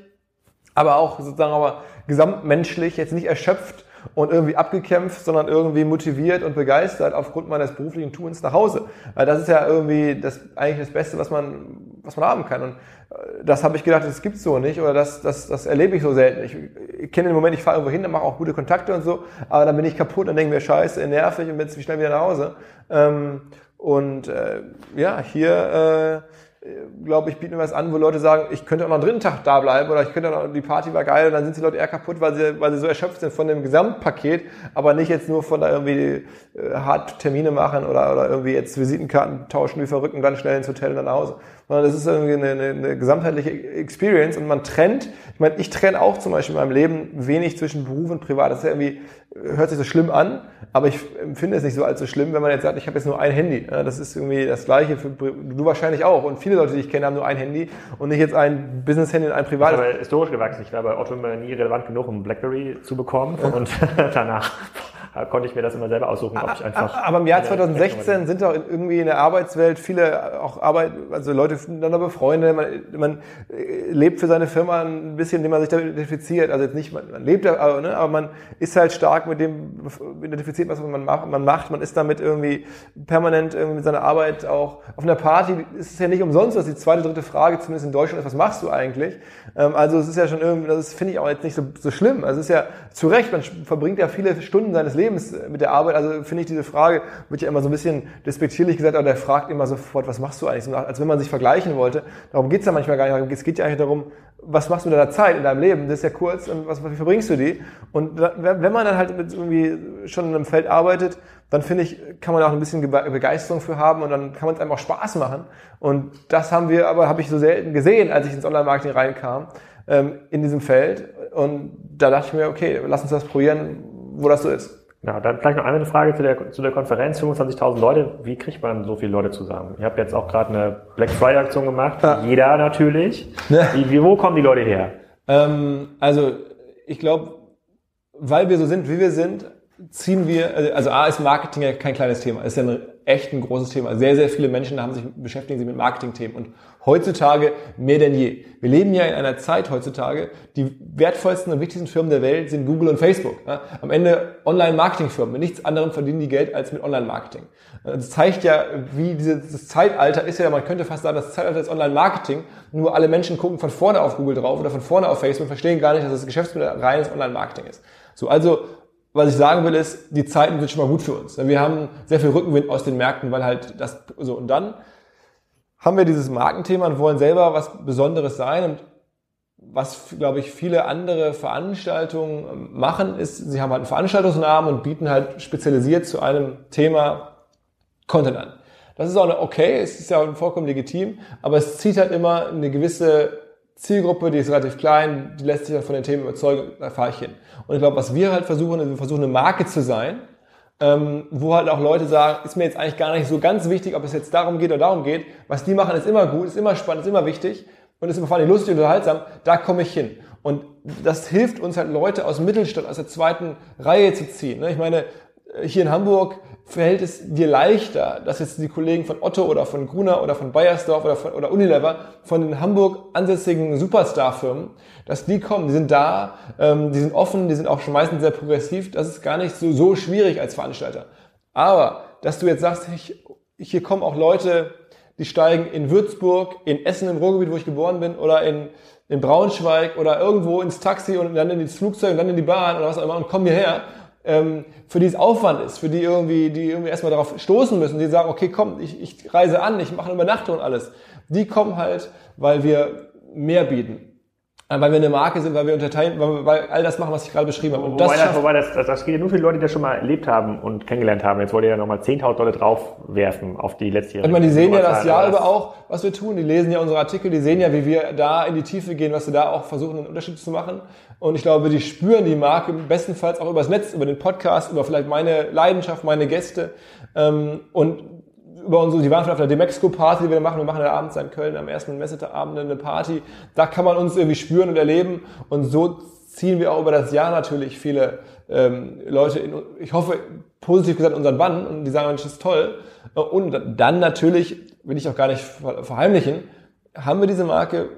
aber auch sozusagen aber gesamtmenschlich jetzt nicht erschöpft und irgendwie abgekämpft, sondern irgendwie motiviert und begeistert aufgrund meines beruflichen Tuns nach Hause. Weil das ist ja irgendwie das, eigentlich das Beste, was man, was man haben kann. Und äh, das habe ich gedacht, das gibt's so nicht oder das, das, das erlebe ich so selten. Ich, ich kenne den Moment, ich fahre irgendwo hin, mache auch gute Kontakte und so, aber dann bin ich kaputt und denke mir, scheiße, nervig und bin jetzt schnell wieder nach Hause. Ähm, und äh, ja, hier äh, glaube ich, bieten wir was an, wo Leute sagen, ich könnte auch noch einen dritten Tag da bleiben oder ich könnte auch noch, die Party war geil und dann sind die Leute eher kaputt, weil sie, weil sie so erschöpft sind von dem Gesamtpaket, aber nicht jetzt nur von da irgendwie äh, hart Termine machen oder, oder irgendwie jetzt Visitenkarten tauschen wie verrückt und dann schnell ins Hotel und dann nach Hause. Sondern das ist irgendwie eine, eine, eine gesamtheitliche Experience und man trennt, ich meine, ich trenne auch zum Beispiel in meinem Leben wenig zwischen Beruf und Privat. Das ist ja irgendwie, hört sich so schlimm an, aber ich empfinde es nicht so allzu schlimm, wenn man jetzt sagt, ich habe jetzt nur ein Handy. Das ist irgendwie das Gleiche für du wahrscheinlich auch. Und viele Leute, die ich kenne, haben nur ein Handy und nicht jetzt ein Business-Handy und ein privates. Aber historisch gewachsen. Ich war bei Otto nie relevant genug, um BlackBerry zu bekommen. Und danach konnte ich mir das immer selber aussuchen, ob ich einfach. Aber im Jahr 2016 sind doch irgendwie in der Arbeitswelt viele auch Arbeit, also Leute miteinander befreundet, man, man äh, lebt für seine Firma ein bisschen, indem man sich damit identifiziert. Also jetzt nicht, man, man lebt, aber, ne, aber man ist halt stark mit dem identifiziert, was man macht. Man macht, man ist damit irgendwie permanent irgendwie mit seiner Arbeit auch auf einer Party. Ist es ja nicht umsonst, dass die zweite, dritte Frage zumindest in Deutschland ist, was machst du eigentlich? Ähm, also es ist ja schon irgendwie, das finde ich auch jetzt nicht so, so schlimm. Also es ist ja zu Recht, man verbringt ja viele Stunden seines Lebens mit der Arbeit, also finde ich diese Frage, wird ja immer so ein bisschen despektierlich gesagt, aber der fragt immer sofort, was machst du eigentlich? Als wenn man sich vergleichen wollte. Darum geht's ja manchmal gar nicht. Es geht ja eigentlich darum, was machst du mit deiner Zeit in deinem Leben? Das ist ja kurz und was, wie verbringst du die? Und wenn man dann halt mit irgendwie schon in einem Feld arbeitet, dann finde ich, kann man auch ein bisschen Begeisterung für haben und dann kann man es einem auch Spaß machen. Und das haben wir aber, habe ich so selten gesehen, als ich ins Online-Marketing reinkam, ähm, in diesem Feld. Und da dachte ich mir, okay, lass uns das probieren, wo das so ist. Ja, dann vielleicht noch eine Frage zu der, zu der Konferenz. 25.000 Leute, wie kriegt man so viele Leute zusammen? Ich habe jetzt auch gerade eine Black Friday Aktion gemacht. Ja. Jeder natürlich. Wie, wie, wo kommen die Leute her? Ähm, also ich glaube, weil wir so sind, wie wir sind, ziehen wir, also, also A ist Marketing ja kein kleines Thema, ist ja ein echt ein großes Thema. Sehr, sehr viele Menschen haben sich, beschäftigen sich mit Marketingthemen und heutzutage mehr denn je. Wir leben ja in einer Zeit heutzutage, die wertvollsten und wichtigsten Firmen der Welt sind Google und Facebook. Am Ende Online-Marketing-Firmen. Mit nichts anderem verdienen die Geld als mit Online-Marketing. Das zeigt ja, wie dieses Zeitalter ist ja, man könnte fast sagen, das Zeitalter ist Online-Marketing. Nur alle Menschen gucken von vorne auf Google drauf oder von vorne auf Facebook und verstehen gar nicht, dass das Geschäftsmodell reines Online-Marketing ist. So, also was ich sagen will, ist, die Zeiten sind schon mal gut für uns. Wir haben sehr viel Rückenwind aus den Märkten, weil halt das so und dann haben wir dieses Markenthema und wollen selber was Besonderes sein und was, glaube ich, viele andere Veranstaltungen machen, ist, sie haben halt einen Veranstaltungsnamen und bieten halt spezialisiert zu einem Thema Content an. Das ist auch okay, es ist ja vollkommen legitim, aber es zieht halt immer eine gewisse Zielgruppe, die ist relativ klein, die lässt sich dann von den Themen überzeugen, da fahre ich hin. Und ich glaube, was wir halt versuchen, ist, wir versuchen eine Marke zu sein, ähm, wo halt auch Leute sagen, ist mir jetzt eigentlich gar nicht so ganz wichtig, ob es jetzt darum geht oder darum geht. Was die machen, ist immer gut, ist immer spannend, ist immer wichtig und ist immer vor allem lustig und unterhaltsam. Da komme ich hin. Und das hilft uns halt Leute aus dem Mittelstand, aus der zweiten Reihe zu ziehen. Ne? Ich meine, hier in Hamburg verhält es dir leichter, dass jetzt die Kollegen von Otto oder von Gruner oder von Bayersdorf oder, von, oder Unilever von den Hamburg ansässigen Superstar-Firmen, dass die kommen, die sind da, ähm, die sind offen, die sind auch schon meistens sehr progressiv. Das ist gar nicht so, so schwierig als Veranstalter. Aber, dass du jetzt sagst, ich, hier kommen auch Leute, die steigen in Würzburg, in Essen im Ruhrgebiet, wo ich geboren bin, oder in, in Braunschweig oder irgendwo ins Taxi und dann in ins Flugzeug und dann in die Bahn oder was auch immer und kommen hierher für die es Aufwand ist, für die irgendwie, die irgendwie erstmal darauf stoßen müssen, die sagen, okay, komm, ich, ich reise an, ich mache eine Übernachtung und alles. Die kommen halt, weil wir mehr bieten. Äh, weil wir eine Marke sind, weil wir unterteilen, weil, weil all das machen, was ich gerade beschrieben habe. Und wobei, das, wobei das, das, das geht ja nur für die Leute, die das schon mal erlebt haben und kennengelernt haben. Jetzt wollt ihr ja nochmal 10.000 Dollar draufwerfen auf die letzte Jahre. Ich meine, die sehen ja das Jahr über auch, was wir tun. Die lesen ja unsere Artikel, die sehen ja, wie wir da in die Tiefe gehen, was wir da auch versuchen, einen Unterschied zu machen. Und ich glaube, die spüren die Marke bestenfalls auch übers Netz, über den Podcast, über vielleicht meine Leidenschaft, meine Gäste. Ähm, und über unsere, die waren schon auf der Demexco-Party, die wir machen. Wir machen ja abends in Köln am ersten Messeabend eine Party. Da kann man uns irgendwie spüren und erleben. Und so ziehen wir auch über das Jahr natürlich viele ähm, Leute in, ich hoffe, positiv gesagt, unseren Bann und die sagen, das ist toll. Und dann natürlich, will ich auch gar nicht verheimlichen, haben wir diese Marke,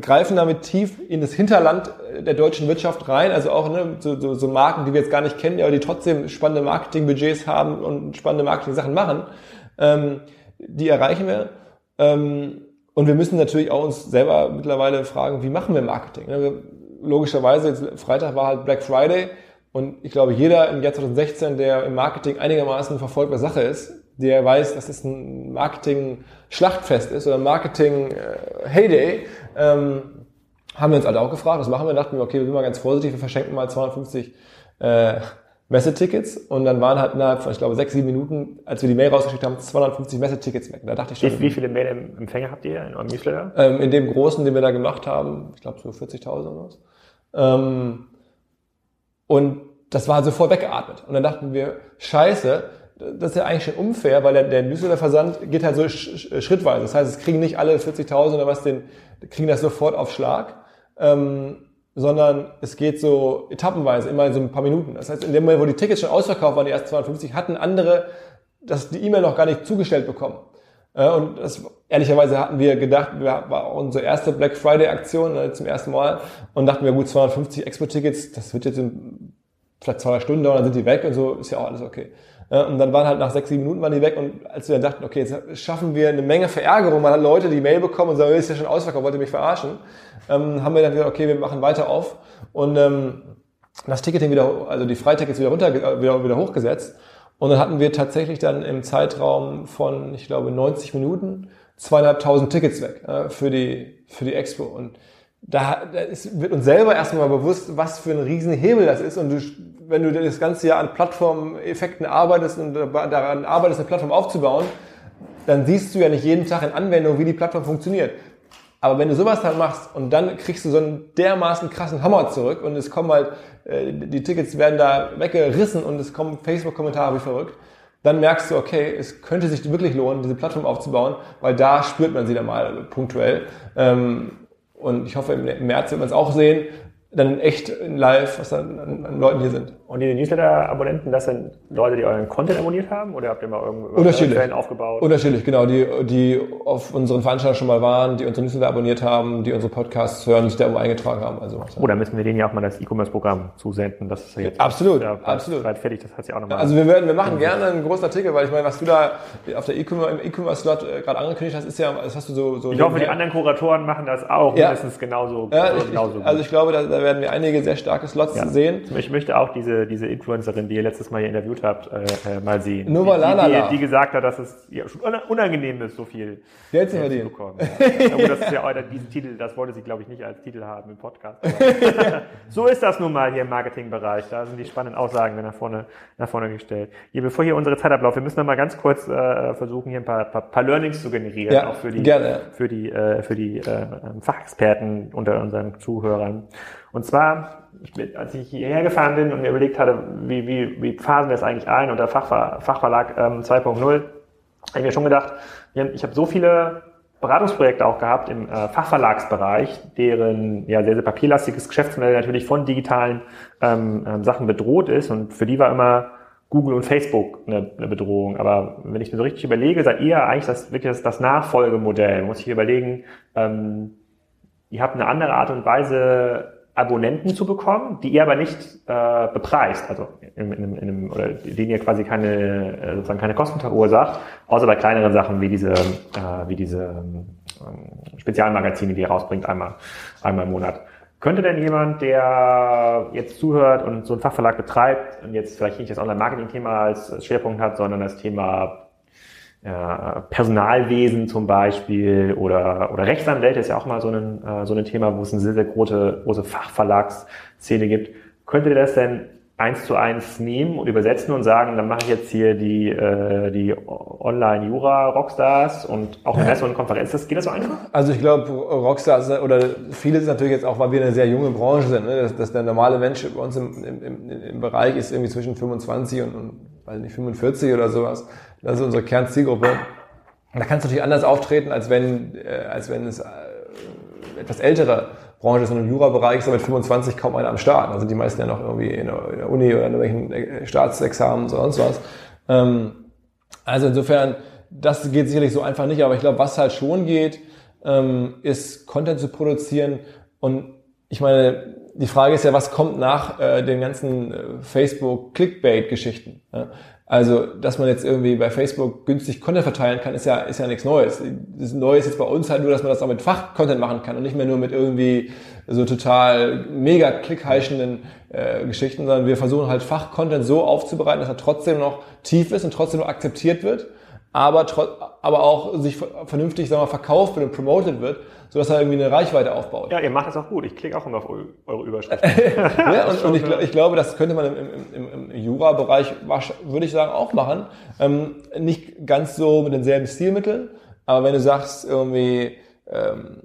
greifen damit tief in das Hinterland der deutschen Wirtschaft rein, also auch ne, so, so, so Marken, die wir jetzt gar nicht kennen, aber die trotzdem spannende Marketingbudgets haben und spannende Marketing-Sachen machen, ähm, die erreichen wir. Ähm, und wir müssen natürlich auch uns selber mittlerweile fragen, wie machen wir Marketing? Ne? Logischerweise, jetzt Freitag war halt Black Friday und ich glaube, jeder im Jahr 2016, der im Marketing einigermaßen verfolgt, was Sache ist, der weiß, dass es ein Marketing-Schlachtfest ist oder Marketing-Heyday, ähm, haben wir uns alle auch gefragt, was machen wir? Dachten wir, okay, wir sind mal ganz vorsichtig, wir verschenken mal 250 äh, Messetickets und dann waren halt innerhalb von, ich glaube, sechs, sieben Minuten, als wir die Mail rausgeschickt haben, 250 Messetickets weg. Da dachte ich schon. Wie, wie viele Mail-Empfänger habt ihr in eurem Newsletter? Ähm, in dem großen, den wir da gemacht haben, ich glaube so 40.000 oder was. Ähm, und das war sofort weggeatmet. Und dann dachten wir, scheiße, das ist ja eigentlich schon unfair, weil der, der Newsletter-Versand geht halt so schrittweise. Das heißt, es kriegen nicht alle 40.000 oder was, den, kriegen das sofort auf Schlag, ähm, sondern es geht so etappenweise, immer so ein paar Minuten. Das heißt, in dem Moment, wo die Tickets schon ausverkauft waren, die ersten 250, hatten andere das, die E-Mail noch gar nicht zugestellt bekommen. Äh, und das, ehrlicherweise hatten wir gedacht, wir war unsere erste Black Friday Aktion äh, zum ersten Mal und dachten wir, gut, 250 Expo-Tickets, das wird jetzt in vielleicht zwei Stunden dauern, dann sind die weg und so, ist ja auch alles okay. Und dann waren halt nach sechs, sieben Minuten waren die weg. Und als wir dann dachten, okay, jetzt schaffen wir eine Menge Verärgerung, weil Leute die Mail bekommen und sagen, ist ja schon ausverkauft, wollt ihr mich verarschen, ähm, haben wir dann gesagt, okay, wir machen weiter auf. Und ähm, das Ticketing wieder, also die Freitickets wieder runter, wieder, wieder hochgesetzt. Und dann hatten wir tatsächlich dann im Zeitraum von, ich glaube, 90 Minuten zweieinhalbtausend Tickets weg äh, für die für die Expo. Und da, da ist, wird uns selber erstmal bewusst, was für ein Riesenhebel das ist und du wenn du das ganze Jahr an Plattformeffekten arbeitest und daran arbeitest, eine Plattform aufzubauen, dann siehst du ja nicht jeden Tag in Anwendung, wie die Plattform funktioniert. Aber wenn du sowas dann machst und dann kriegst du so einen dermaßen krassen Hammer zurück und es kommen halt, äh, die Tickets werden da weggerissen und es kommen Facebook-Kommentare wie verrückt, dann merkst du, okay, es könnte sich wirklich lohnen, diese Plattform aufzubauen, weil da spürt man sie dann mal punktuell. Ähm, und ich hoffe, im März wird man es auch sehen dann echt live, was dann an, an Leuten hier sind. Und die Newsletter-Abonnenten, das sind Leute, die euren Content abonniert haben oder habt ihr mal irgendwo Unterschiedlich. Quellen aufgebaut? Unterschiedlich, genau. Die, die auf unseren Veranstaltungen schon mal waren, die unsere Newsletter abonniert haben, die unsere Podcasts hören, sich da irgendwo eingetragen haben. Also, oh, da müssen wir denen ja auch mal das E-Commerce-Programm zusenden. Das ist ja jetzt absolut, ja, absolut. Bald fertig, das hat ja auch nochmal. Also wir werden, wir machen gerne einen großen Artikel, weil ich meine, was du da auf der E-Commerce-Slot äh, gerade angekündigt hast, ist ja, das hast du so, so. Ich hoffe, die anderen Kuratoren machen das auch ja. mindestens genauso. Ja, ich, genauso ich, also ich glaube, da, da werden wir einige sehr starke Slots ja. sehen. Ich möchte auch diese, diese Influencerin, die ihr letztes Mal hier interviewt habt, äh, äh mal sehen. Nova die, die, die, gesagt hat, dass es ja, schon unangenehm ist, so viel Geld zu verdienen. bekommen. Ja. ja, das ist ja auch, diesen Titel, das wollte sie, glaube ich, nicht als Titel haben im Podcast. so ist das nun mal hier im Marketingbereich. Da sind die spannenden Aussagen nach vorne, nach vorne gestellt. Hier, bevor hier unsere Zeit abläuft, wir müssen noch mal ganz kurz äh, versuchen, hier ein paar, paar, paar Learnings zu generieren, ja, auch für die, gerne. für die, äh, für die äh, Fachexperten unter unseren Zuhörern. Und zwar, als ich hierher gefahren bin und mir überlegt hatte, wie, wie, wie phasen wir es eigentlich ein unter Fachver Fachverlag ähm, 2.0, habe ich mir schon gedacht, ich habe so viele Beratungsprojekte auch gehabt im äh, Fachverlagsbereich, deren ja sehr, sehr papierlastiges Geschäftsmodell natürlich von digitalen ähm, ähm, Sachen bedroht ist und für die war immer Google und Facebook eine, eine Bedrohung. Aber wenn ich mir so richtig überlege, seid ihr eigentlich das wirklich das, das Nachfolgemodell. Muss ich überlegen, ähm, ihr habt eine andere Art und Weise Abonnenten zu bekommen, die ihr aber nicht äh, bepreist, also in, in, in einem, oder denen ihr quasi keine äh, sozusagen keine Kosten verursacht, außer bei kleineren Sachen wie diese äh, wie diese ähm, Spezialmagazine, die ihr rausbringt einmal einmal im Monat. Könnte denn jemand, der jetzt zuhört und so einen Fachverlag betreibt und jetzt vielleicht nicht das Online-Marketing-Thema als Schwerpunkt hat, sondern das Thema Personalwesen zum Beispiel oder, oder Rechtsanwälte ist ja auch mal so ein, äh, so ein Thema, wo es eine sehr, sehr große, große Fachverlagsszene gibt. Könntet ihr das denn eins zu eins nehmen und übersetzen und sagen, dann mache ich jetzt hier die, äh, die Online-Jura-Rockstars und auch eine Messe und Konferenz. Das, geht das so einfach? Also ich glaube, Rockstars oder viele ist natürlich jetzt auch, weil wir eine sehr junge Branche sind, ne? dass, dass der normale Mensch bei uns im, im, im Bereich ist irgendwie zwischen 25 und, und weiß nicht, 45 oder sowas. Das ist unsere Kernzielgruppe. Da kannst du natürlich anders auftreten, als wenn, äh, als wenn es äh, etwas ältere Branche ist. Und im Jura-Bereich ist mit 25 kaum einer am Start. Sind die meisten ja noch irgendwie in der, in der Uni oder in irgendwelchen äh, Staatsexamen oder sonst was. Ähm, also insofern, das geht sicherlich so einfach nicht. Aber ich glaube, was halt schon geht, ähm, ist Content zu produzieren. Und ich meine, die Frage ist ja, was kommt nach äh, den ganzen äh, Facebook-Clickbait-Geschichten? Ja? Also, dass man jetzt irgendwie bei Facebook günstig Content verteilen kann, ist ja, ist ja nichts Neues. Das Neue ist jetzt bei uns halt nur, dass man das auch mit Fachcontent machen kann und nicht mehr nur mit irgendwie so total mega klickheischenden äh, Geschichten, sondern wir versuchen halt Fachcontent so aufzubereiten, dass er trotzdem noch tief ist und trotzdem noch akzeptiert wird, aber, aber auch sich vernünftig sagen wir, verkauft wird und promoted wird, sodass er irgendwie eine Reichweite aufbaut. Ja, ihr macht das auch gut. Ich klicke auch immer auf eure Überschriften. ja, und, und ich, ich, glaube, das könnte man im, im, im Jura-Bereich, würde ich sagen, auch machen. Ähm, nicht ganz so mit denselben Stilmitteln, aber wenn du sagst, irgendwie ähm,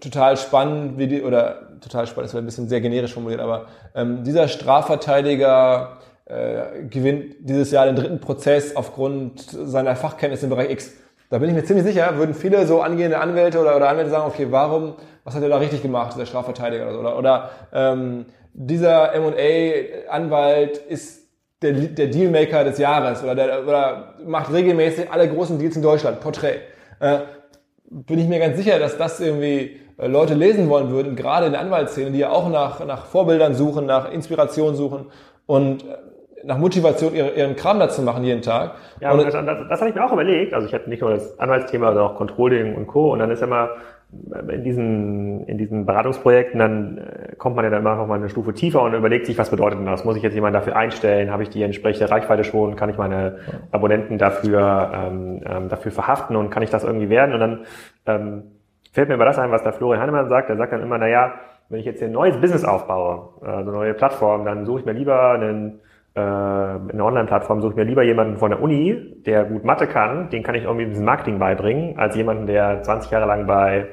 total spannend, wie die, oder total spannend, das wäre ein bisschen sehr generisch formuliert, aber ähm, dieser Strafverteidiger äh, gewinnt dieses Jahr den dritten Prozess aufgrund seiner Fachkenntnisse im Bereich X. Da bin ich mir ziemlich sicher, würden viele so angehende Anwälte oder, oder Anwälte sagen, okay, warum, was hat er da richtig gemacht, dieser Strafverteidiger oder so, oder, oder ähm, dieser M&A-Anwalt ist der, der Dealmaker des Jahres oder, der, oder macht regelmäßig alle großen Deals in Deutschland, Porträt. Äh, bin ich mir ganz sicher, dass das irgendwie äh, Leute lesen wollen würden, gerade in der Anwaltsszene, die ja auch nach, nach Vorbildern suchen, nach Inspiration suchen. Und äh, nach Motivation ihren, ihren Kram dazu machen jeden Tag. Ja, und das, das, das habe ich mir auch überlegt. Also ich hatte nicht nur das Anwaltsthema, sondern auch Controlling und Co. Und dann ist immer in diesen, in diesen Beratungsprojekten, dann äh, kommt man ja dann immer noch mal eine Stufe tiefer und überlegt sich, was bedeutet denn das? Muss ich jetzt jemanden dafür einstellen? Habe ich die entsprechende Reichweite schon? Kann ich meine Abonnenten dafür, ähm, ähm, dafür verhaften und kann ich das irgendwie werden? Und dann ähm, fällt mir über das ein, was der Florian Hannemann sagt. Er sagt dann immer, na ja, wenn ich jetzt hier ein neues Business aufbaue, also neue Plattform, dann suche ich mir lieber einen äh, in einer Online-Plattform suche ich mir lieber jemanden von der Uni, der gut Mathe kann, den kann ich irgendwie ein bisschen Marketing beibringen, als jemanden, der 20 Jahre lang bei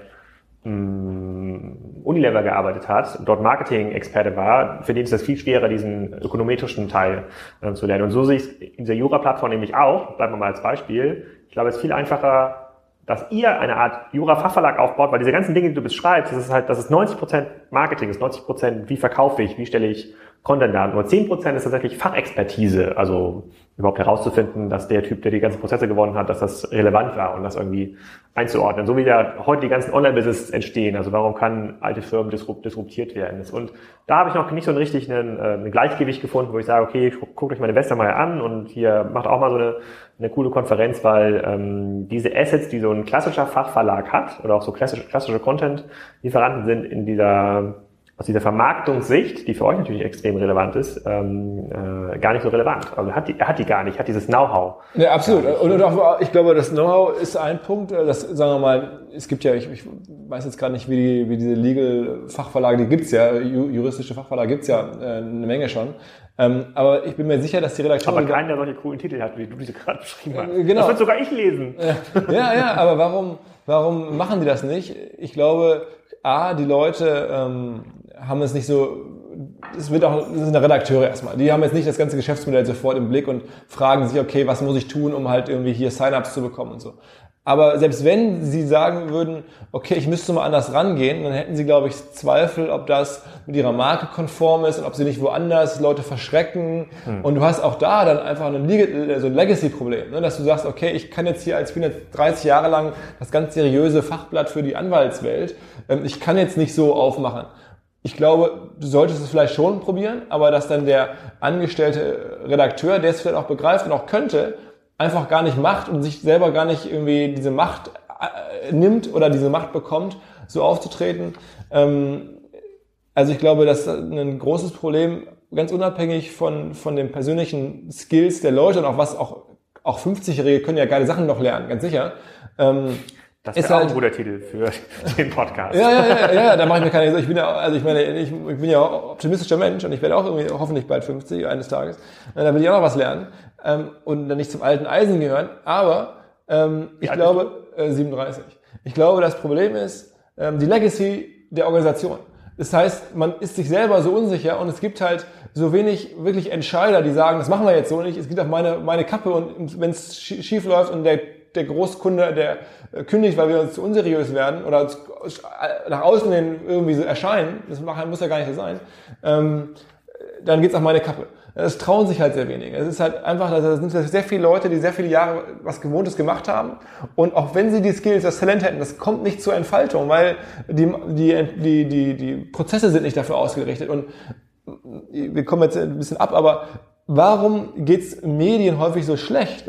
ähm, Unilever gearbeitet hat, dort Marketing-Experte war, für den ist das viel schwerer, diesen ökonometrischen Teil äh, zu lernen. Und so sehe ich es in dieser Jura-Plattform nämlich auch, bleiben wir mal als Beispiel. Ich glaube, es ist viel einfacher, dass ihr eine Art Jura-Fachverlag aufbaut, weil diese ganzen Dinge, die du beschreibst, das ist halt, das ist 90% Marketing, das ist 90% wie verkaufe ich, wie stelle ich Content da. Nur 10% ist tatsächlich Fachexpertise, also überhaupt herauszufinden, dass der Typ, der die ganzen Prozesse gewonnen hat, dass das relevant war und das irgendwie einzuordnen. So wie da heute die ganzen Online-Business entstehen. Also warum kann alte Firmen disruptiert werden? Und da habe ich noch nicht so ein richtig einen, äh, Gleichgewicht gefunden, wo ich sage, okay, guckt euch meine Wester mal an und hier macht auch mal so eine, eine coole Konferenz, weil ähm, diese Assets, die so ein klassischer Fachverlag hat oder auch so klassische, klassische Content-Lieferanten sind in dieser aus dieser Vermarktungssicht, die für euch natürlich extrem relevant ist, ähm, äh, gar nicht so relevant. Also hat die, er hat die gar nicht, hat dieses Know-how. Ja, absolut. Und, und auch, ich glaube, das Know-how ist ein Punkt, äh, das, sagen wir mal, es gibt ja, ich, ich weiß jetzt gar nicht, wie, die, wie diese Legal-Fachverlage, die gibt's ja, juristische Fachverlage gibt's ja äh, eine Menge schon. Ähm, aber ich bin mir sicher, dass die Redakteure... Aber keiner, der solche coolen Titel hat, wie du diese gerade beschrieben hast. Äh, genau. Das wird sogar ich lesen. Ja, ja, aber warum, warum machen die das nicht? Ich glaube, A, die Leute ähm, haben es nicht so, es wird auch, das sind Redakteure erstmal. Die haben jetzt nicht das ganze Geschäftsmodell sofort im Blick und fragen sich, okay, was muss ich tun, um halt irgendwie hier Sign-ups zu bekommen und so. Aber selbst wenn sie sagen würden, okay, ich müsste mal anders rangehen, dann hätten sie, glaube ich, Zweifel, ob das mit ihrer Marke konform ist und ob sie nicht woanders Leute verschrecken. Hm. Und du hast auch da dann einfach ein, so ein Legacy-Problem, ne? dass du sagst, okay, ich kann jetzt hier als, ich bin jetzt 30 Jahre lang das ganz seriöse Fachblatt für die Anwaltswelt. Ähm, ich kann jetzt nicht so aufmachen. Ich glaube, du solltest es vielleicht schon probieren, aber dass dann der angestellte Redakteur, der es vielleicht auch begreift und auch könnte, einfach gar nicht macht und sich selber gar nicht irgendwie diese Macht äh, nimmt oder diese Macht bekommt, so aufzutreten. Ähm, also ich glaube, das ist ein großes Problem, ganz unabhängig von, von den persönlichen Skills der Leute und auch was auch, auch 50-Jährige können ja geile Sachen noch lernen, ganz sicher. Das ist halt, auch ein guter Titel für den Podcast. Ja, ja, ja, ja, da mache ich mir keine Ich bin ja, also ich meine, ich, ich bin ja optimistischer Mensch und ich werde auch irgendwie hoffentlich bald 50 eines Tages. Da will ich auch noch was lernen ähm, und dann nicht zum alten Eisen gehören. Aber ähm, ich glaube, äh, 37. Ich glaube, das Problem ist ähm, die Legacy der Organisation. Das heißt, man ist sich selber so unsicher und es gibt halt so wenig wirklich Entscheider, die sagen, das machen wir jetzt so nicht. Es gibt auch meine, meine Kappe und wenn es schief läuft und der der Großkunde, der äh, kündigt, weil wir uns zu unseriös werden oder äh, nach außen hin irgendwie so erscheinen, das muss ja gar nicht so sein, ähm, dann geht's auf meine Kappe. Es trauen sich halt sehr wenige. Es ist halt einfach, da sind sehr viele Leute, die sehr viele Jahre was Gewohntes gemacht haben. Und auch wenn sie die Skills, das Talent hätten, das kommt nicht zur Entfaltung, weil die, die, die, die, die Prozesse sind nicht dafür ausgerichtet. Und wir kommen jetzt ein bisschen ab, aber warum geht's Medien häufig so schlecht?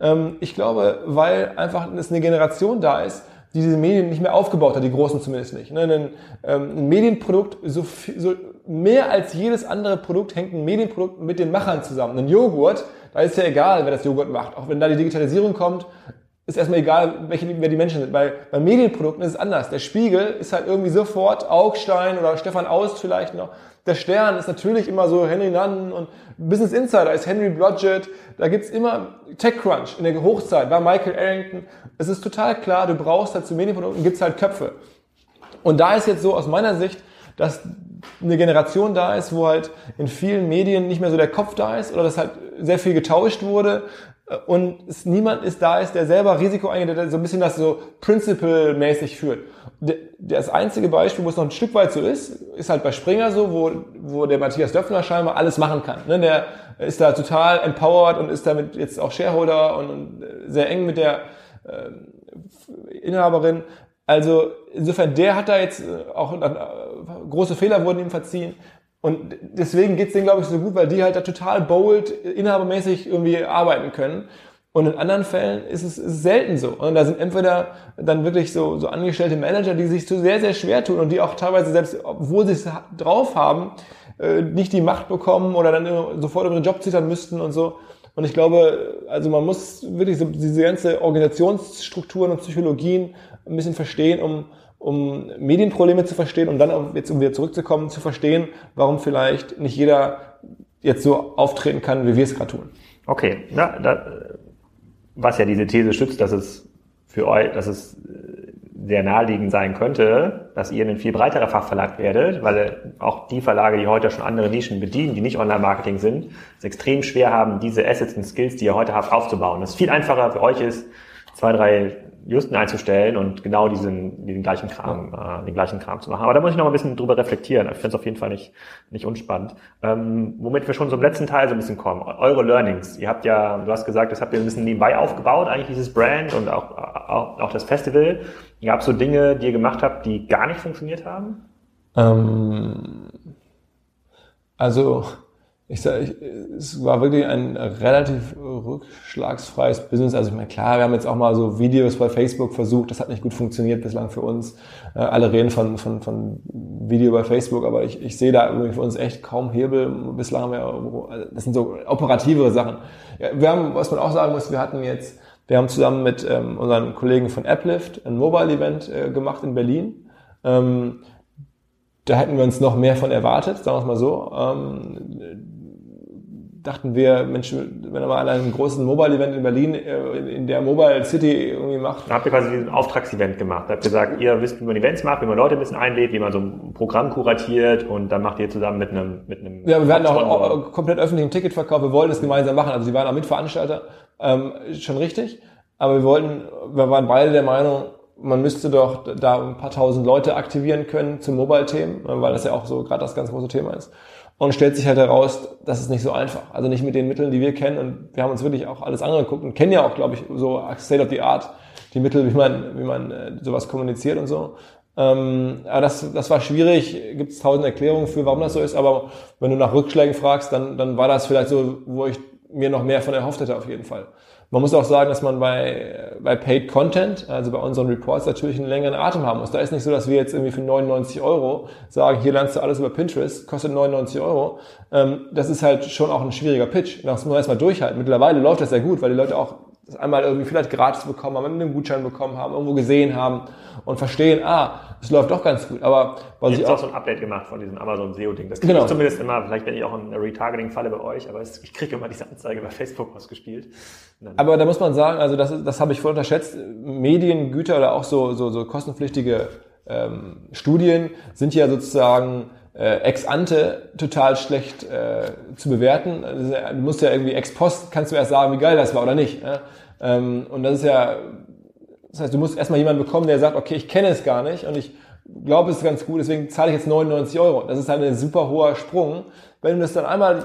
Ähm, ich glaube, weil einfach es eine Generation da ist, die diese Medien nicht mehr aufgebaut hat, die großen zumindest nicht. Ne? Ein, ähm, ein Medienprodukt, so, viel, so mehr als jedes andere Produkt hängt ein Medienprodukt mit den Machern zusammen. Ein Joghurt, da ist ja egal, wer das Joghurt macht. Auch wenn da die Digitalisierung kommt, ist erstmal egal, welche, wer die Menschen sind. Weil bei Medienprodukten ist es anders. Der Spiegel ist halt irgendwie sofort Augstein oder Stefan Aust vielleicht noch. Der Stern ist natürlich immer so Henry Nunn und Business Insider ist Henry Blodgett. Da gibt's immer TechCrunch in der Hochzeit, war Michael Arrington. Es ist total klar, du brauchst halt zu Medienprodukten, gibt's halt Köpfe. Und da ist jetzt so aus meiner Sicht, dass eine Generation da ist, wo halt in vielen Medien nicht mehr so der Kopf da ist oder dass halt sehr viel getauscht wurde und es niemand ist da ist, der selber Risiko eingeht, der so ein bisschen das so principle-mäßig führt. Das einzige Beispiel, wo es noch ein Stück weit so ist, ist halt bei Springer so, wo, wo der Matthias Döpfner scheinbar alles machen kann. Ne? Der ist da total empowered und ist damit jetzt auch Shareholder und sehr eng mit der äh, Inhaberin. Also insofern, der hat da jetzt äh, auch äh, große Fehler wurden ihm verziehen. Und deswegen geht's denen, glaube ich, so gut, weil die halt da total bold, inhabermäßig irgendwie arbeiten können. Und in anderen Fällen ist es, ist es selten so. Und da sind entweder dann wirklich so, so angestellte Manager, die sich so sehr, sehr schwer tun und die auch teilweise selbst, obwohl sie es drauf haben, äh, nicht die Macht bekommen oder dann sofort über den Job zittern müssten und so. Und ich glaube, also man muss wirklich so diese ganze Organisationsstrukturen und Psychologien ein bisschen verstehen, um, um Medienprobleme zu verstehen und dann jetzt, um wieder zurückzukommen, zu verstehen, warum vielleicht nicht jeder jetzt so auftreten kann, wie wir es gerade tun. Okay, ja, da, was ja diese These stützt, dass es für euch, dass es sehr naheliegend sein könnte, dass ihr ein viel breiterer Fachverlag werdet, weil auch die Verlage, die heute schon andere Nischen bedienen, die nicht Online-Marketing sind, es extrem schwer haben, diese Assets und Skills, die ihr heute habt, aufzubauen. Das ist viel einfacher für euch ist, zwei, drei Justen einzustellen und genau diesen, diesen gleichen Kram, äh, den gleichen Kram zu machen. Aber da muss ich noch ein bisschen drüber reflektieren. Ich finde es auf jeden Fall nicht, nicht unspannend. Ähm, womit wir schon zum letzten Teil so ein bisschen kommen. Eure Learnings. Ihr habt ja, du hast gesagt, das habt ihr ein bisschen nebenbei aufgebaut, eigentlich dieses Brand und auch, auch, auch das Festival. Gab es so Dinge, die ihr gemacht habt, die gar nicht funktioniert haben? Ähm, also ich sage, es war wirklich ein relativ rückschlagsfreies Business. Also ich meine, klar, wir haben jetzt auch mal so Videos bei Facebook versucht, das hat nicht gut funktioniert bislang für uns. Äh, alle reden von, von, von Video bei Facebook, aber ich, ich sehe da irgendwie für uns echt kaum Hebel. Bislang haben wir, das sind so operativere Sachen. Ja, wir haben, was man auch sagen muss, wir hatten jetzt, wir haben zusammen mit ähm, unseren Kollegen von Applift ein Mobile-Event äh, gemacht in Berlin. Ähm, da hätten wir uns noch mehr von erwartet, sagen wir es mal so. Ähm, dachten wir, Mensch, wenn er mal einen großen Mobile-Event in Berlin, äh, in der Mobile City irgendwie macht. Da habt ihr quasi diesen Auftragsevent gemacht. Da habt ihr gesagt, ihr wisst, wie man Events macht, wie man Leute ein bisschen einlädt, wie man so ein Programm kuratiert und dann macht ihr zusammen mit einem, mit einem. Ja, wir hatten auch, auch komplett öffentlichen Ticketverkauf. Wir wollten es gemeinsam machen. Also sie waren auch Mitveranstalter, ähm, schon richtig. Aber wir wollten, wir waren beide der Meinung, man müsste doch da ein paar tausend Leute aktivieren können zum Mobile-Themen, weil das ja auch so gerade das ganz große Thema ist. Und stellt sich halt heraus, das ist nicht so einfach. Also nicht mit den Mitteln, die wir kennen. Und wir haben uns wirklich auch alles angeguckt und kennen ja auch, glaube ich, so State of the Art, die Mittel, wie man, wie man äh, sowas kommuniziert und so. Ähm, aber das, das war schwierig, gibt es tausend Erklärungen für, warum das so ist, aber wenn du nach Rückschlägen fragst, dann, dann war das vielleicht so, wo ich mir noch mehr von erhofft hätte auf jeden Fall. Man muss auch sagen, dass man bei, bei Paid Content, also bei unseren Reports, natürlich einen längeren Atem haben muss. Da ist nicht so, dass wir jetzt irgendwie für 99 Euro sagen, hier lernst du alles über Pinterest, kostet 99 Euro. Ähm, das ist halt schon auch ein schwieriger Pitch. Das muss man erstmal durchhalten. Mittlerweile läuft das sehr gut, weil die Leute auch einmal irgendwie vielleicht gratis bekommen haben, einen Gutschein bekommen haben, irgendwo gesehen haben und verstehen, ah, es läuft doch ganz gut. Aber was ich auch, auch so ein Update gemacht von diesem Amazon SEO Ding. Das kriege genau. ich zumindest immer. Vielleicht bin ich auch in einer Retargeting-Falle bei euch, aber ich kriege immer diese Anzeige bei Facebook ausgespielt. Aber da muss man sagen, also das, das habe ich voll unterschätzt. Mediengüter oder auch so, so, so kostenpflichtige ähm, Studien sind ja sozusagen äh, ex ante total schlecht äh, zu bewerten. Also, du musst ja irgendwie ex post, kannst du erst sagen, wie geil das war oder nicht. Ja? Ähm, und das ist ja, das heißt, du musst erstmal jemanden bekommen, der sagt, okay, ich kenne es gar nicht und ich glaube, es ist ganz gut, deswegen zahle ich jetzt 99 Euro. Das ist halt ein super hoher Sprung. Wenn du das dann einmal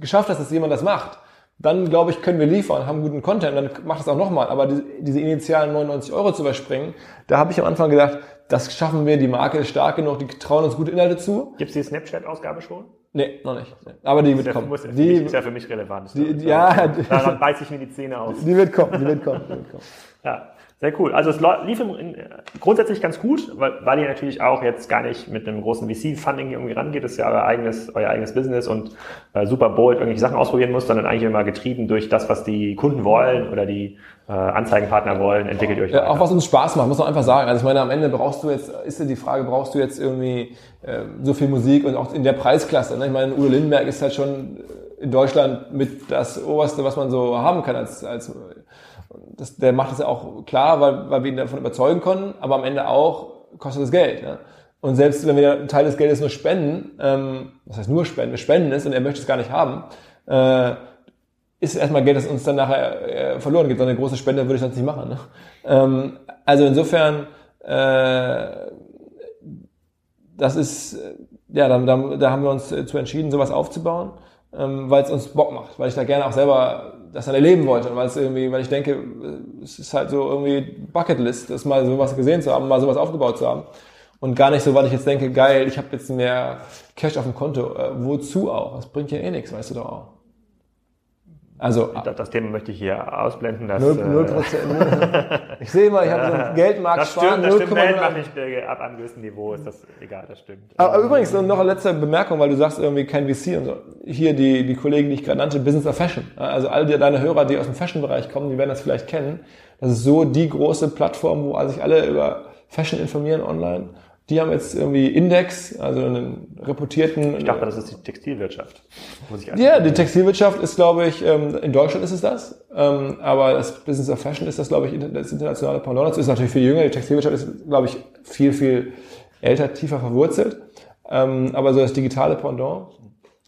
geschafft hast, dass jemand das macht, dann glaube ich, können wir liefern, haben guten Content, dann macht es auch nochmal. Aber diese initialen 99 Euro zu überspringen, da habe ich am Anfang gedacht, das schaffen wir, die Marke ist stark genug, die trauen uns gute Inhalte zu. Gibt es die Snapchat-Ausgabe schon? Nee, noch nicht. Aber die wird ja, kommen. Muss, die ist ja für mich relevant. Die, ja, daran beiße ich mir die Zähne aus. Die wird kommen, die wird kommen. Die wird kommen. Ja. Sehr cool. Also es lief im, in, grundsätzlich ganz gut, weil, weil ihr natürlich auch jetzt gar nicht mit einem großen VC-Funding irgendwie rangeht. Das ist ja euer eigenes, euer eigenes Business und äh, super bold irgendwelche Sachen ausprobieren muss, sondern eigentlich immer getrieben durch das, was die Kunden wollen oder die äh, Anzeigenpartner wollen, entwickelt ihr euch ja, Auch was uns Spaß macht, muss man einfach sagen. Also ich meine, am Ende brauchst du jetzt, ist ja die Frage, brauchst du jetzt irgendwie äh, so viel Musik und auch in der Preisklasse. Ne? Ich meine, Udo Lindenberg ist halt schon in Deutschland mit das Oberste, was man so haben kann als, als das, der macht das ja auch klar, weil, weil wir ihn davon überzeugen konnten, aber am Ende auch kostet es Geld. Ja? Und selbst wenn wir einen Teil des Geldes nur spenden, ähm, was heißt nur spenden, wir spenden es und er möchte es gar nicht haben, äh, ist erstmal Geld, das uns dann nachher äh, verloren geht. So eine große Spende würde ich sonst nicht machen. Ne? Ähm, also insofern, äh, das ist, ja, da, da, da haben wir uns zu entschieden, sowas aufzubauen, ähm, weil es uns Bock macht, weil ich da gerne auch selber das dann erleben wollte. Weil es irgendwie, weil ich denke, es ist halt so irgendwie Bucketlist, das mal sowas gesehen zu haben, mal sowas aufgebaut zu haben. Und gar nicht so, weil ich jetzt denke, geil, ich habe jetzt mehr Cash auf dem Konto. Äh, wozu auch? Das bringt ja eh nichts, weißt du doch auch. Also das Thema möchte ich hier ausblenden. Dass, 0, 0%. Äh, ich sehe mal, ich habe so einen Geldmarkt das stimmt, Das stimmt, Geld macht nicht ab einem gewissen Niveau, ist das egal, das stimmt. Aber übrigens noch eine letzte Bemerkung, weil du sagst irgendwie kein VC und so. Hier die, die Kollegen, die ich gerade nannte, Business of Fashion. Also all die, deine Hörer, die aus dem Fashion-Bereich kommen, die werden das vielleicht kennen. Das ist so die große Plattform, wo sich alle über Fashion informieren online. Die haben jetzt irgendwie Index, also einen reputierten. Ich dachte, das ist die Textilwirtschaft. ja, die Textilwirtschaft ist, glaube ich, ähm, in Deutschland ist es das. Ähm, aber das Business of Fashion ist das, glaube ich, das internationale Pendant. Das ist natürlich viel jünger. Die Textilwirtschaft ist, glaube ich, viel, viel älter, tiefer verwurzelt. Ähm, aber so das digitale Pendant.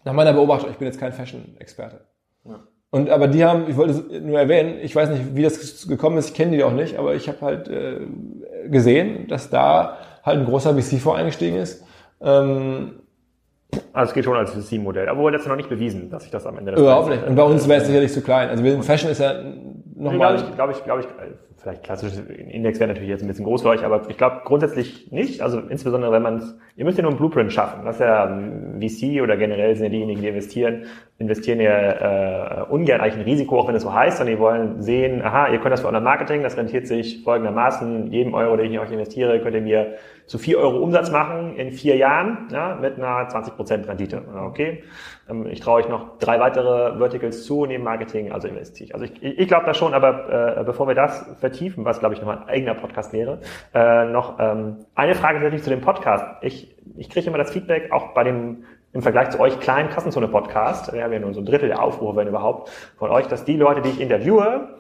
Nach meiner Beobachtung, ich bin jetzt kein Fashion-Experte. Ja. Und aber die haben, ich wollte es nur erwähnen, ich weiß nicht, wie das gekommen ist, ich kenne die auch nicht, aber ich habe halt äh, gesehen, dass da halt ein großer VC eingestiegen ist. Ähm, also es geht schon als VC-Modell, aber das ist noch nicht bewiesen, dass ich das am Ende des Überhaupt nicht. Und bei uns wäre es sicherlich zu klein. Also Fashion ist ja nochmal. Glaube ich, glaube ich, glaube ich, vielleicht klassisches Index wäre natürlich jetzt ein bisschen groß für euch, aber ich glaube grundsätzlich nicht. Also insbesondere wenn man ihr müsst ja nur einen Blueprint schaffen. Das ist ja VC oder generell sind ja diejenigen, die investieren, investieren ja äh, ungern eigentlich ein Risiko, auch wenn es so heißt, sondern die wollen sehen, aha, ihr könnt das für euer Marketing, das rentiert sich folgendermaßen, jedem Euro, den ich in euch investiere, könnt ihr mir zu vier Euro Umsatz machen in vier Jahren, ja, mit einer 20% Rendite. Okay. Ähm, ich traue euch noch drei weitere Verticals zu neben Marketing, also investiere ich. Also ich, ich glaube das schon, aber äh, bevor wir das vertiefen, was glaube ich noch ein eigener Podcast wäre, äh, noch ähm, eine Frage tatsächlich zu dem Podcast. Ich, ich kriege immer das Feedback, auch bei dem im Vergleich zu euch kleinen Kassenzone-Podcast, wir haben ja nur so ein Drittel der Aufrufe, wenn überhaupt, von euch, dass die Leute, die ich interviewe,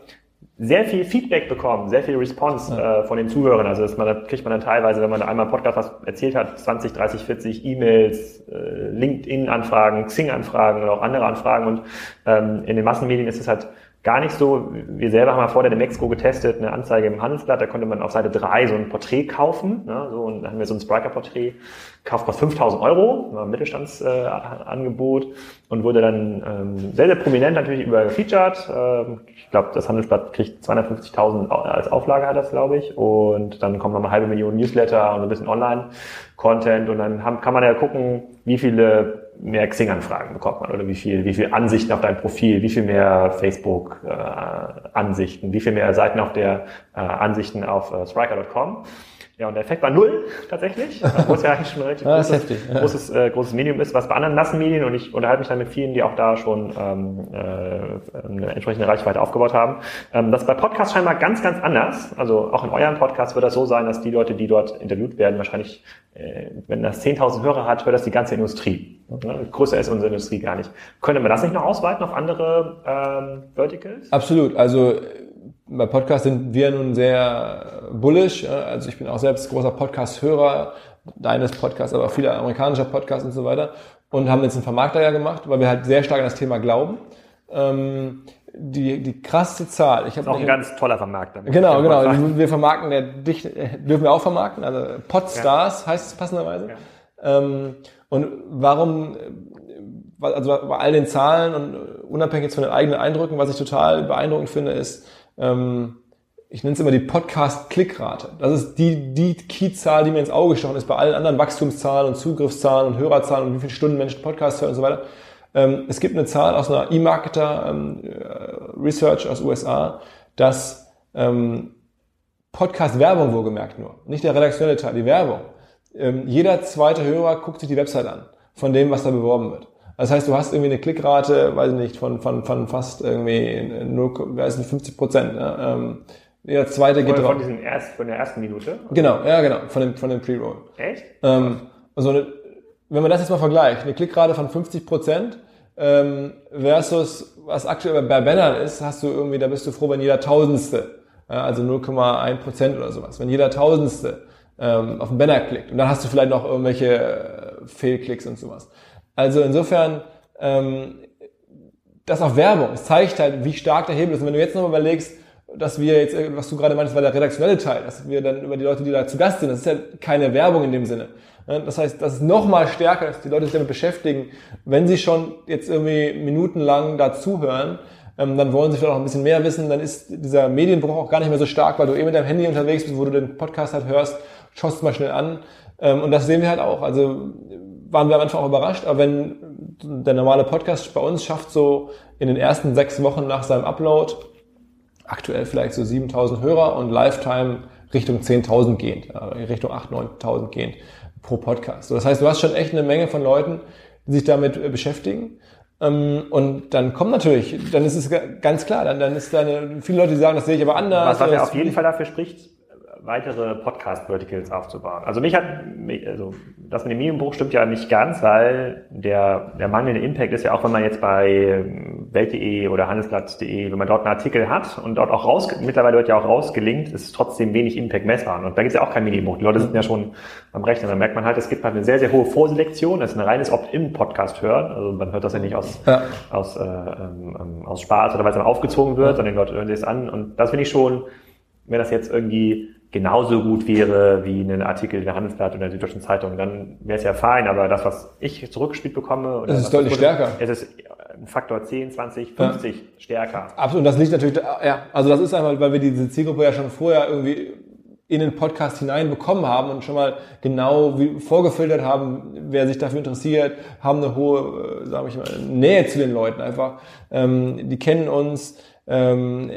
sehr viel Feedback bekommen, sehr viel Response ja. äh, von den Zuhörern. Also das man, da kriegt man dann teilweise, wenn man einmal einen Podcast was erzählt hat, 20, 30, 40 E-Mails, äh, LinkedIn-Anfragen, Xing-Anfragen oder auch andere Anfragen. Und ähm, in den Massenmedien ist es halt gar nicht so. Wir selber haben ja vorher in Mexiko getestet, eine Anzeige im Handelsblatt, da konnte man auf Seite 3 so ein Porträt kaufen. Ne, so, und dann haben wir so ein Spriker-Porträt, Kauf kostet 5000 Euro, war ein Mittelstandsangebot äh, und wurde dann ähm, sehr, sehr prominent natürlich über gefeatured. Ähm, ich glaube, das Handelsblatt kriegt 250.000 als Auflage hat das, glaube ich. Und dann kommen noch eine halbe Million Newsletter und ein bisschen Online-Content und dann haben, kann man ja gucken, wie viele mehr Xing-Anfragen bekommt man oder wie viel, wie viel Ansichten auf dein Profil, wie viel mehr Facebook-Ansichten, äh, wie viel mehr Seiten auf der äh, Ansichten auf äh, Striker.com. Ja, und der Effekt war null tatsächlich, wo es ja eigentlich schon ein relativ großes, heftig, ja. großes, äh, großes Medium ist, was bei anderen Massenmedien, und ich unterhalte mich dann mit vielen, die auch da schon ähm, äh, eine entsprechende Reichweite aufgebaut haben. Ähm, das ist bei Podcasts scheinbar ganz, ganz anders. Also auch in eurem Podcast wird das so sein, dass die Leute, die dort interviewt werden, wahrscheinlich, äh, wenn das 10.000 Hörer hat, hört das die ganze Industrie. Ne? Größer ist unsere Industrie gar nicht. Könnte man das nicht noch ausweiten auf andere ähm, Verticals? Absolut. Also bei Podcast sind wir nun sehr bullish. Also ich bin auch selbst großer Podcast-Hörer deines Podcasts, aber vieler amerikanischer Podcasts und so weiter. Und haben jetzt einen Vermarkter ja gemacht, weil wir halt sehr stark an das Thema glauben. Ähm, die, die krasse Zahl. Ich das ist auch ein ganz toller Vermarkter. Genau, genau. Wir vermarkten ja dich, dürfen wir auch vermarkten. Also Podstars ja. heißt es passenderweise. Ja. Ähm, und warum, also bei all den Zahlen und unabhängig jetzt von den eigenen Eindrücken, was ich total beeindruckend finde, ist, ähm, ich nenne es immer die Podcast-Klickrate. Das ist die, die Key-Zahl, die mir ins Auge gestochen ist bei allen anderen Wachstumszahlen und Zugriffszahlen und Hörerzahlen und wie viele Stunden Menschen Podcast hören und so weiter. Ähm, es gibt eine Zahl aus einer E-Marketer ähm, äh, aus USA, dass ähm, Podcast-Werbung wohlgemerkt nur, nicht der redaktionelle Teil, die Werbung. Ähm, jeder zweite Hörer guckt sich die Website an von dem, was da beworben wird. Das heißt, du hast irgendwie eine Klickrate, weiß ich nicht, von, von, von fast irgendwie 0, 50 Prozent. Ja, ähm, der zweite geht von, von, diesen erst, von der ersten Minute? Genau, ja genau, von dem, von dem Pre-Roll. Echt? Ähm, also eine, wenn man das jetzt mal vergleicht, eine Klickrate von 50 Prozent ähm, versus was aktuell bei Bannern ist, hast du irgendwie, da bist du froh, wenn jeder Tausendste, ja, also 0,1 Prozent oder sowas, wenn jeder Tausendste ähm, auf den Banner klickt. Und dann hast du vielleicht noch irgendwelche äh, Fehlklicks und sowas. Also insofern, ähm, das auch Werbung. Es zeigt halt, wie stark der Hebel ist. Und wenn du jetzt noch überlegst, dass wir jetzt, was du gerade meinst, war der redaktionelle Teil, dass wir dann über die Leute, die da zu Gast sind, das ist ja keine Werbung in dem Sinne. Das heißt, das ist noch mal stärker, dass die Leute sich damit beschäftigen, wenn sie schon jetzt irgendwie minutenlang da zuhören, ähm, dann wollen sie vielleicht auch ein bisschen mehr wissen, dann ist dieser Medienbruch auch gar nicht mehr so stark, weil du eben mit deinem Handy unterwegs bist, wo du den Podcast halt hörst, schaust mal schnell an. Ähm, und das sehen wir halt auch. Also waren wir am Anfang auch überrascht, aber wenn der normale Podcast bei uns schafft so in den ersten sechs Wochen nach seinem Upload aktuell vielleicht so 7000 Hörer und Lifetime Richtung 10.000 gehend, Richtung 8.000, 9.000 gehend pro Podcast. Das heißt, du hast schon echt eine Menge von Leuten, die sich damit äh, beschäftigen. Ähm, und dann kommt natürlich, dann ist es ganz klar, dann, dann ist da eine, viele Leute, die sagen, das sehe ich aber anders. Was, was ja auf jeden Fall dafür spricht, weitere Podcast-Verticals aufzubauen. Also mich hat, also das mit dem Medienbruch stimmt ja nicht ganz, weil der, der mangelnde Impact ist ja auch, wenn man jetzt bei Welt.de oder Handelsblatt.de, wenn man dort einen Artikel hat und dort auch raus, mittlerweile wird ja auch rausgelinkt, ist trotzdem wenig Impact messbar. Und da gibt es ja auch kein Medienbruch. Die Leute sind ja schon am Rechnen. Da merkt man halt, es gibt halt eine sehr, sehr hohe Vorselektion. Das ist ein reines Opt-in-Podcast hören. Also man hört das ja nicht aus, ja. aus, äh, ähm, aus Spaß oder weil es dann aufgezogen wird, sondern die Leute hören sich das an. Und das finde ich schon, wenn das jetzt irgendwie genauso gut wäre wie ein Artikel in der Handelsblatt oder der Süddeutschen Zeitung, dann wäre es ja fein. Aber das, was ich zurückgespielt bekomme, oder das ist deutlich stärker. Es ist ein Faktor 10, 20, 50 ja. stärker. Absolut. Und das liegt natürlich, ja, also das ist einmal, weil wir diese Zielgruppe ja schon vorher irgendwie in den Podcast hineinbekommen haben und schon mal genau wie vorgefiltert haben, wer sich dafür interessiert, haben eine hohe, sage ich mal, Nähe zu den Leuten einfach. Ähm, die kennen uns. Ähm,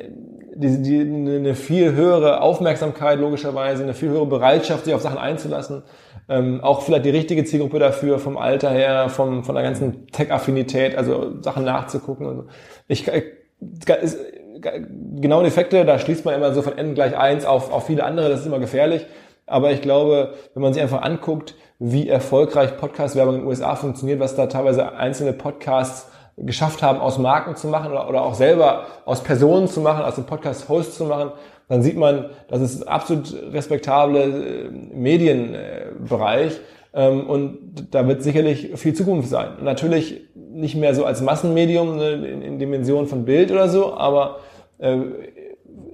die, die, eine viel höhere Aufmerksamkeit logischerweise, eine viel höhere Bereitschaft, sich auf Sachen einzulassen. Ähm, auch vielleicht die richtige Zielgruppe dafür, vom Alter her, vom, von der ganzen Tech-Affinität, also Sachen nachzugucken und so. Ich, ich ist, genau Effekte, da schließt man immer so von n gleich eins auf, auf viele andere, das ist immer gefährlich. Aber ich glaube, wenn man sich einfach anguckt, wie erfolgreich Podcast-Werbung in den USA funktioniert, was da teilweise einzelne Podcasts geschafft haben, aus Marken zu machen oder, oder auch selber aus Personen zu machen, aus dem Podcast-Host zu machen, dann sieht man, das ist absolut respektable äh, Medienbereich ähm, und da wird sicherlich viel Zukunft sein. Natürlich nicht mehr so als Massenmedium ne, in, in Dimensionen von Bild oder so, aber äh,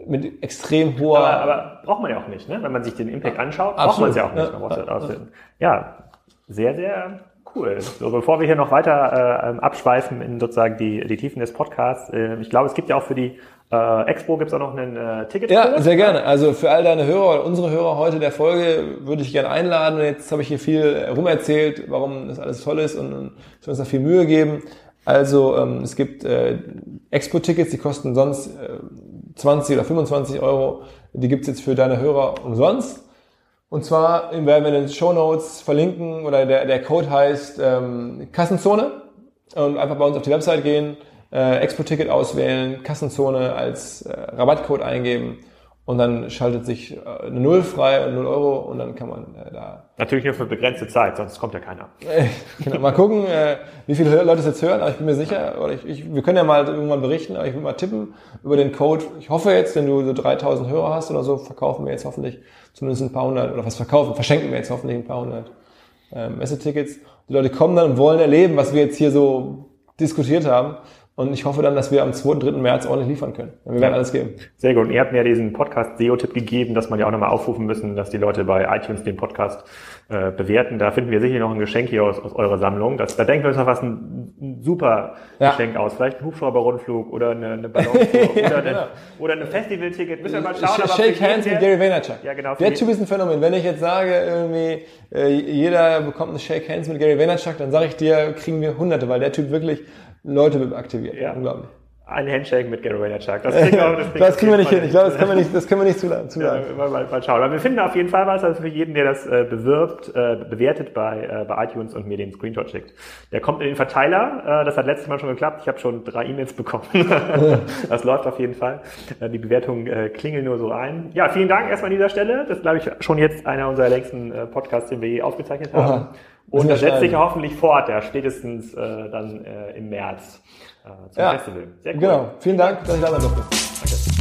mit extrem hoher. Aber, aber braucht man ja auch nicht, ne? Wenn man sich den Impact anschaut, braucht man es ja auch nicht. Ja, ja, sehr, sehr Cool. So, bevor wir hier noch weiter äh, ähm, abschweifen in sozusagen die, die Tiefen des Podcasts, äh, ich glaube, es gibt ja auch für die äh, Expo gibt es auch noch einen äh, Ticket. Ja, sehr gerne. Also für all deine Hörer oder unsere Hörer heute der Folge würde ich gerne einladen. Jetzt habe ich hier viel rumerzählt, warum das alles toll ist und, und wir uns da viel Mühe geben. Also ähm, es gibt äh, Expo-Tickets, die kosten sonst äh, 20 oder 25 Euro. Die gibt's jetzt für deine Hörer umsonst. Und zwar werden wir in den Show Notes verlinken oder der, der Code heißt ähm, Kassenzone. Und einfach bei uns auf die Website gehen, äh, Expo-Ticket auswählen, Kassenzone als äh, Rabattcode eingeben und dann schaltet sich äh, eine Null frei, 0 Euro und dann kann man äh, da... Natürlich nur für begrenzte Zeit, sonst kommt ja keiner. genau, mal gucken, äh, wie viele Leute es jetzt hören, aber ich bin mir sicher, oder ich, ich, wir können ja mal irgendwann berichten, aber ich will mal tippen über den Code. Ich hoffe jetzt, wenn du so 3000 Hörer hast oder so, verkaufen wir jetzt hoffentlich zumindest ein paar hundert, oder was verkaufen, verschenken wir jetzt hoffentlich ein paar hundert äh, Messetickets. Die Leute kommen dann und wollen erleben, was wir jetzt hier so diskutiert haben. Und ich hoffe dann, dass wir am 2. und 3. März ordentlich liefern können. Wir werden alles geben. Sehr gut. Und ihr habt mir ja diesen Podcast SEO-Tipp gegeben, dass man ja auch nochmal aufrufen müssen, dass die Leute bei iTunes den Podcast äh, bewerten. Da finden wir sicher noch ein Geschenk hier aus, aus eurer Sammlung. Das, da denken wir uns noch was ein, ein super ja. Geschenk aus. Vielleicht ein Hubschrauber-Rundflug oder eine, eine Ballontour ja, oder, genau. eine, oder ein Festivalticket. Müssen wir mal schauen. Shake Hands mit Gary Vaynerchuk. Ja, genau. Der Typ ist ein Phänomen. Wenn ich jetzt sage, irgendwie, äh, jeder bekommt ein Shake Hands mit Gary Vaynerchuk, dann sage ich dir, kriegen wir Hunderte, weil der Typ wirklich Leute aktiviert. Ja. Unglaublich. Ein Handshake mit Gary Vaynerchuk. Das kriegen wir, das das kriegen wir nicht hin. Ich glaube, das können wir nicht, das können wir nicht zuladen. Ja, mal, mal, mal schauen. Aber wir finden auf jeden Fall was, also für jeden, der das äh, bewirbt, äh, bewertet bei, äh, bei iTunes und mir den Screenshot schickt. Der kommt in den Verteiler. Äh, das hat letztes Mal schon geklappt. Ich habe schon drei E-Mails bekommen. das läuft auf jeden Fall. Äh, die Bewertungen äh, klingeln nur so ein. Ja, vielen Dank erstmal an dieser Stelle. Das ist, glaube ich, schon jetzt einer unserer längsten äh, Podcasts, den wir je aufgezeichnet haben. Oha. Und das setzt sich hoffentlich fort, ja, spätestens äh, dann äh, im März äh, zum ja, Festival. Sehr cool. Genau. Vielen Dank, dass ich da sein durfte.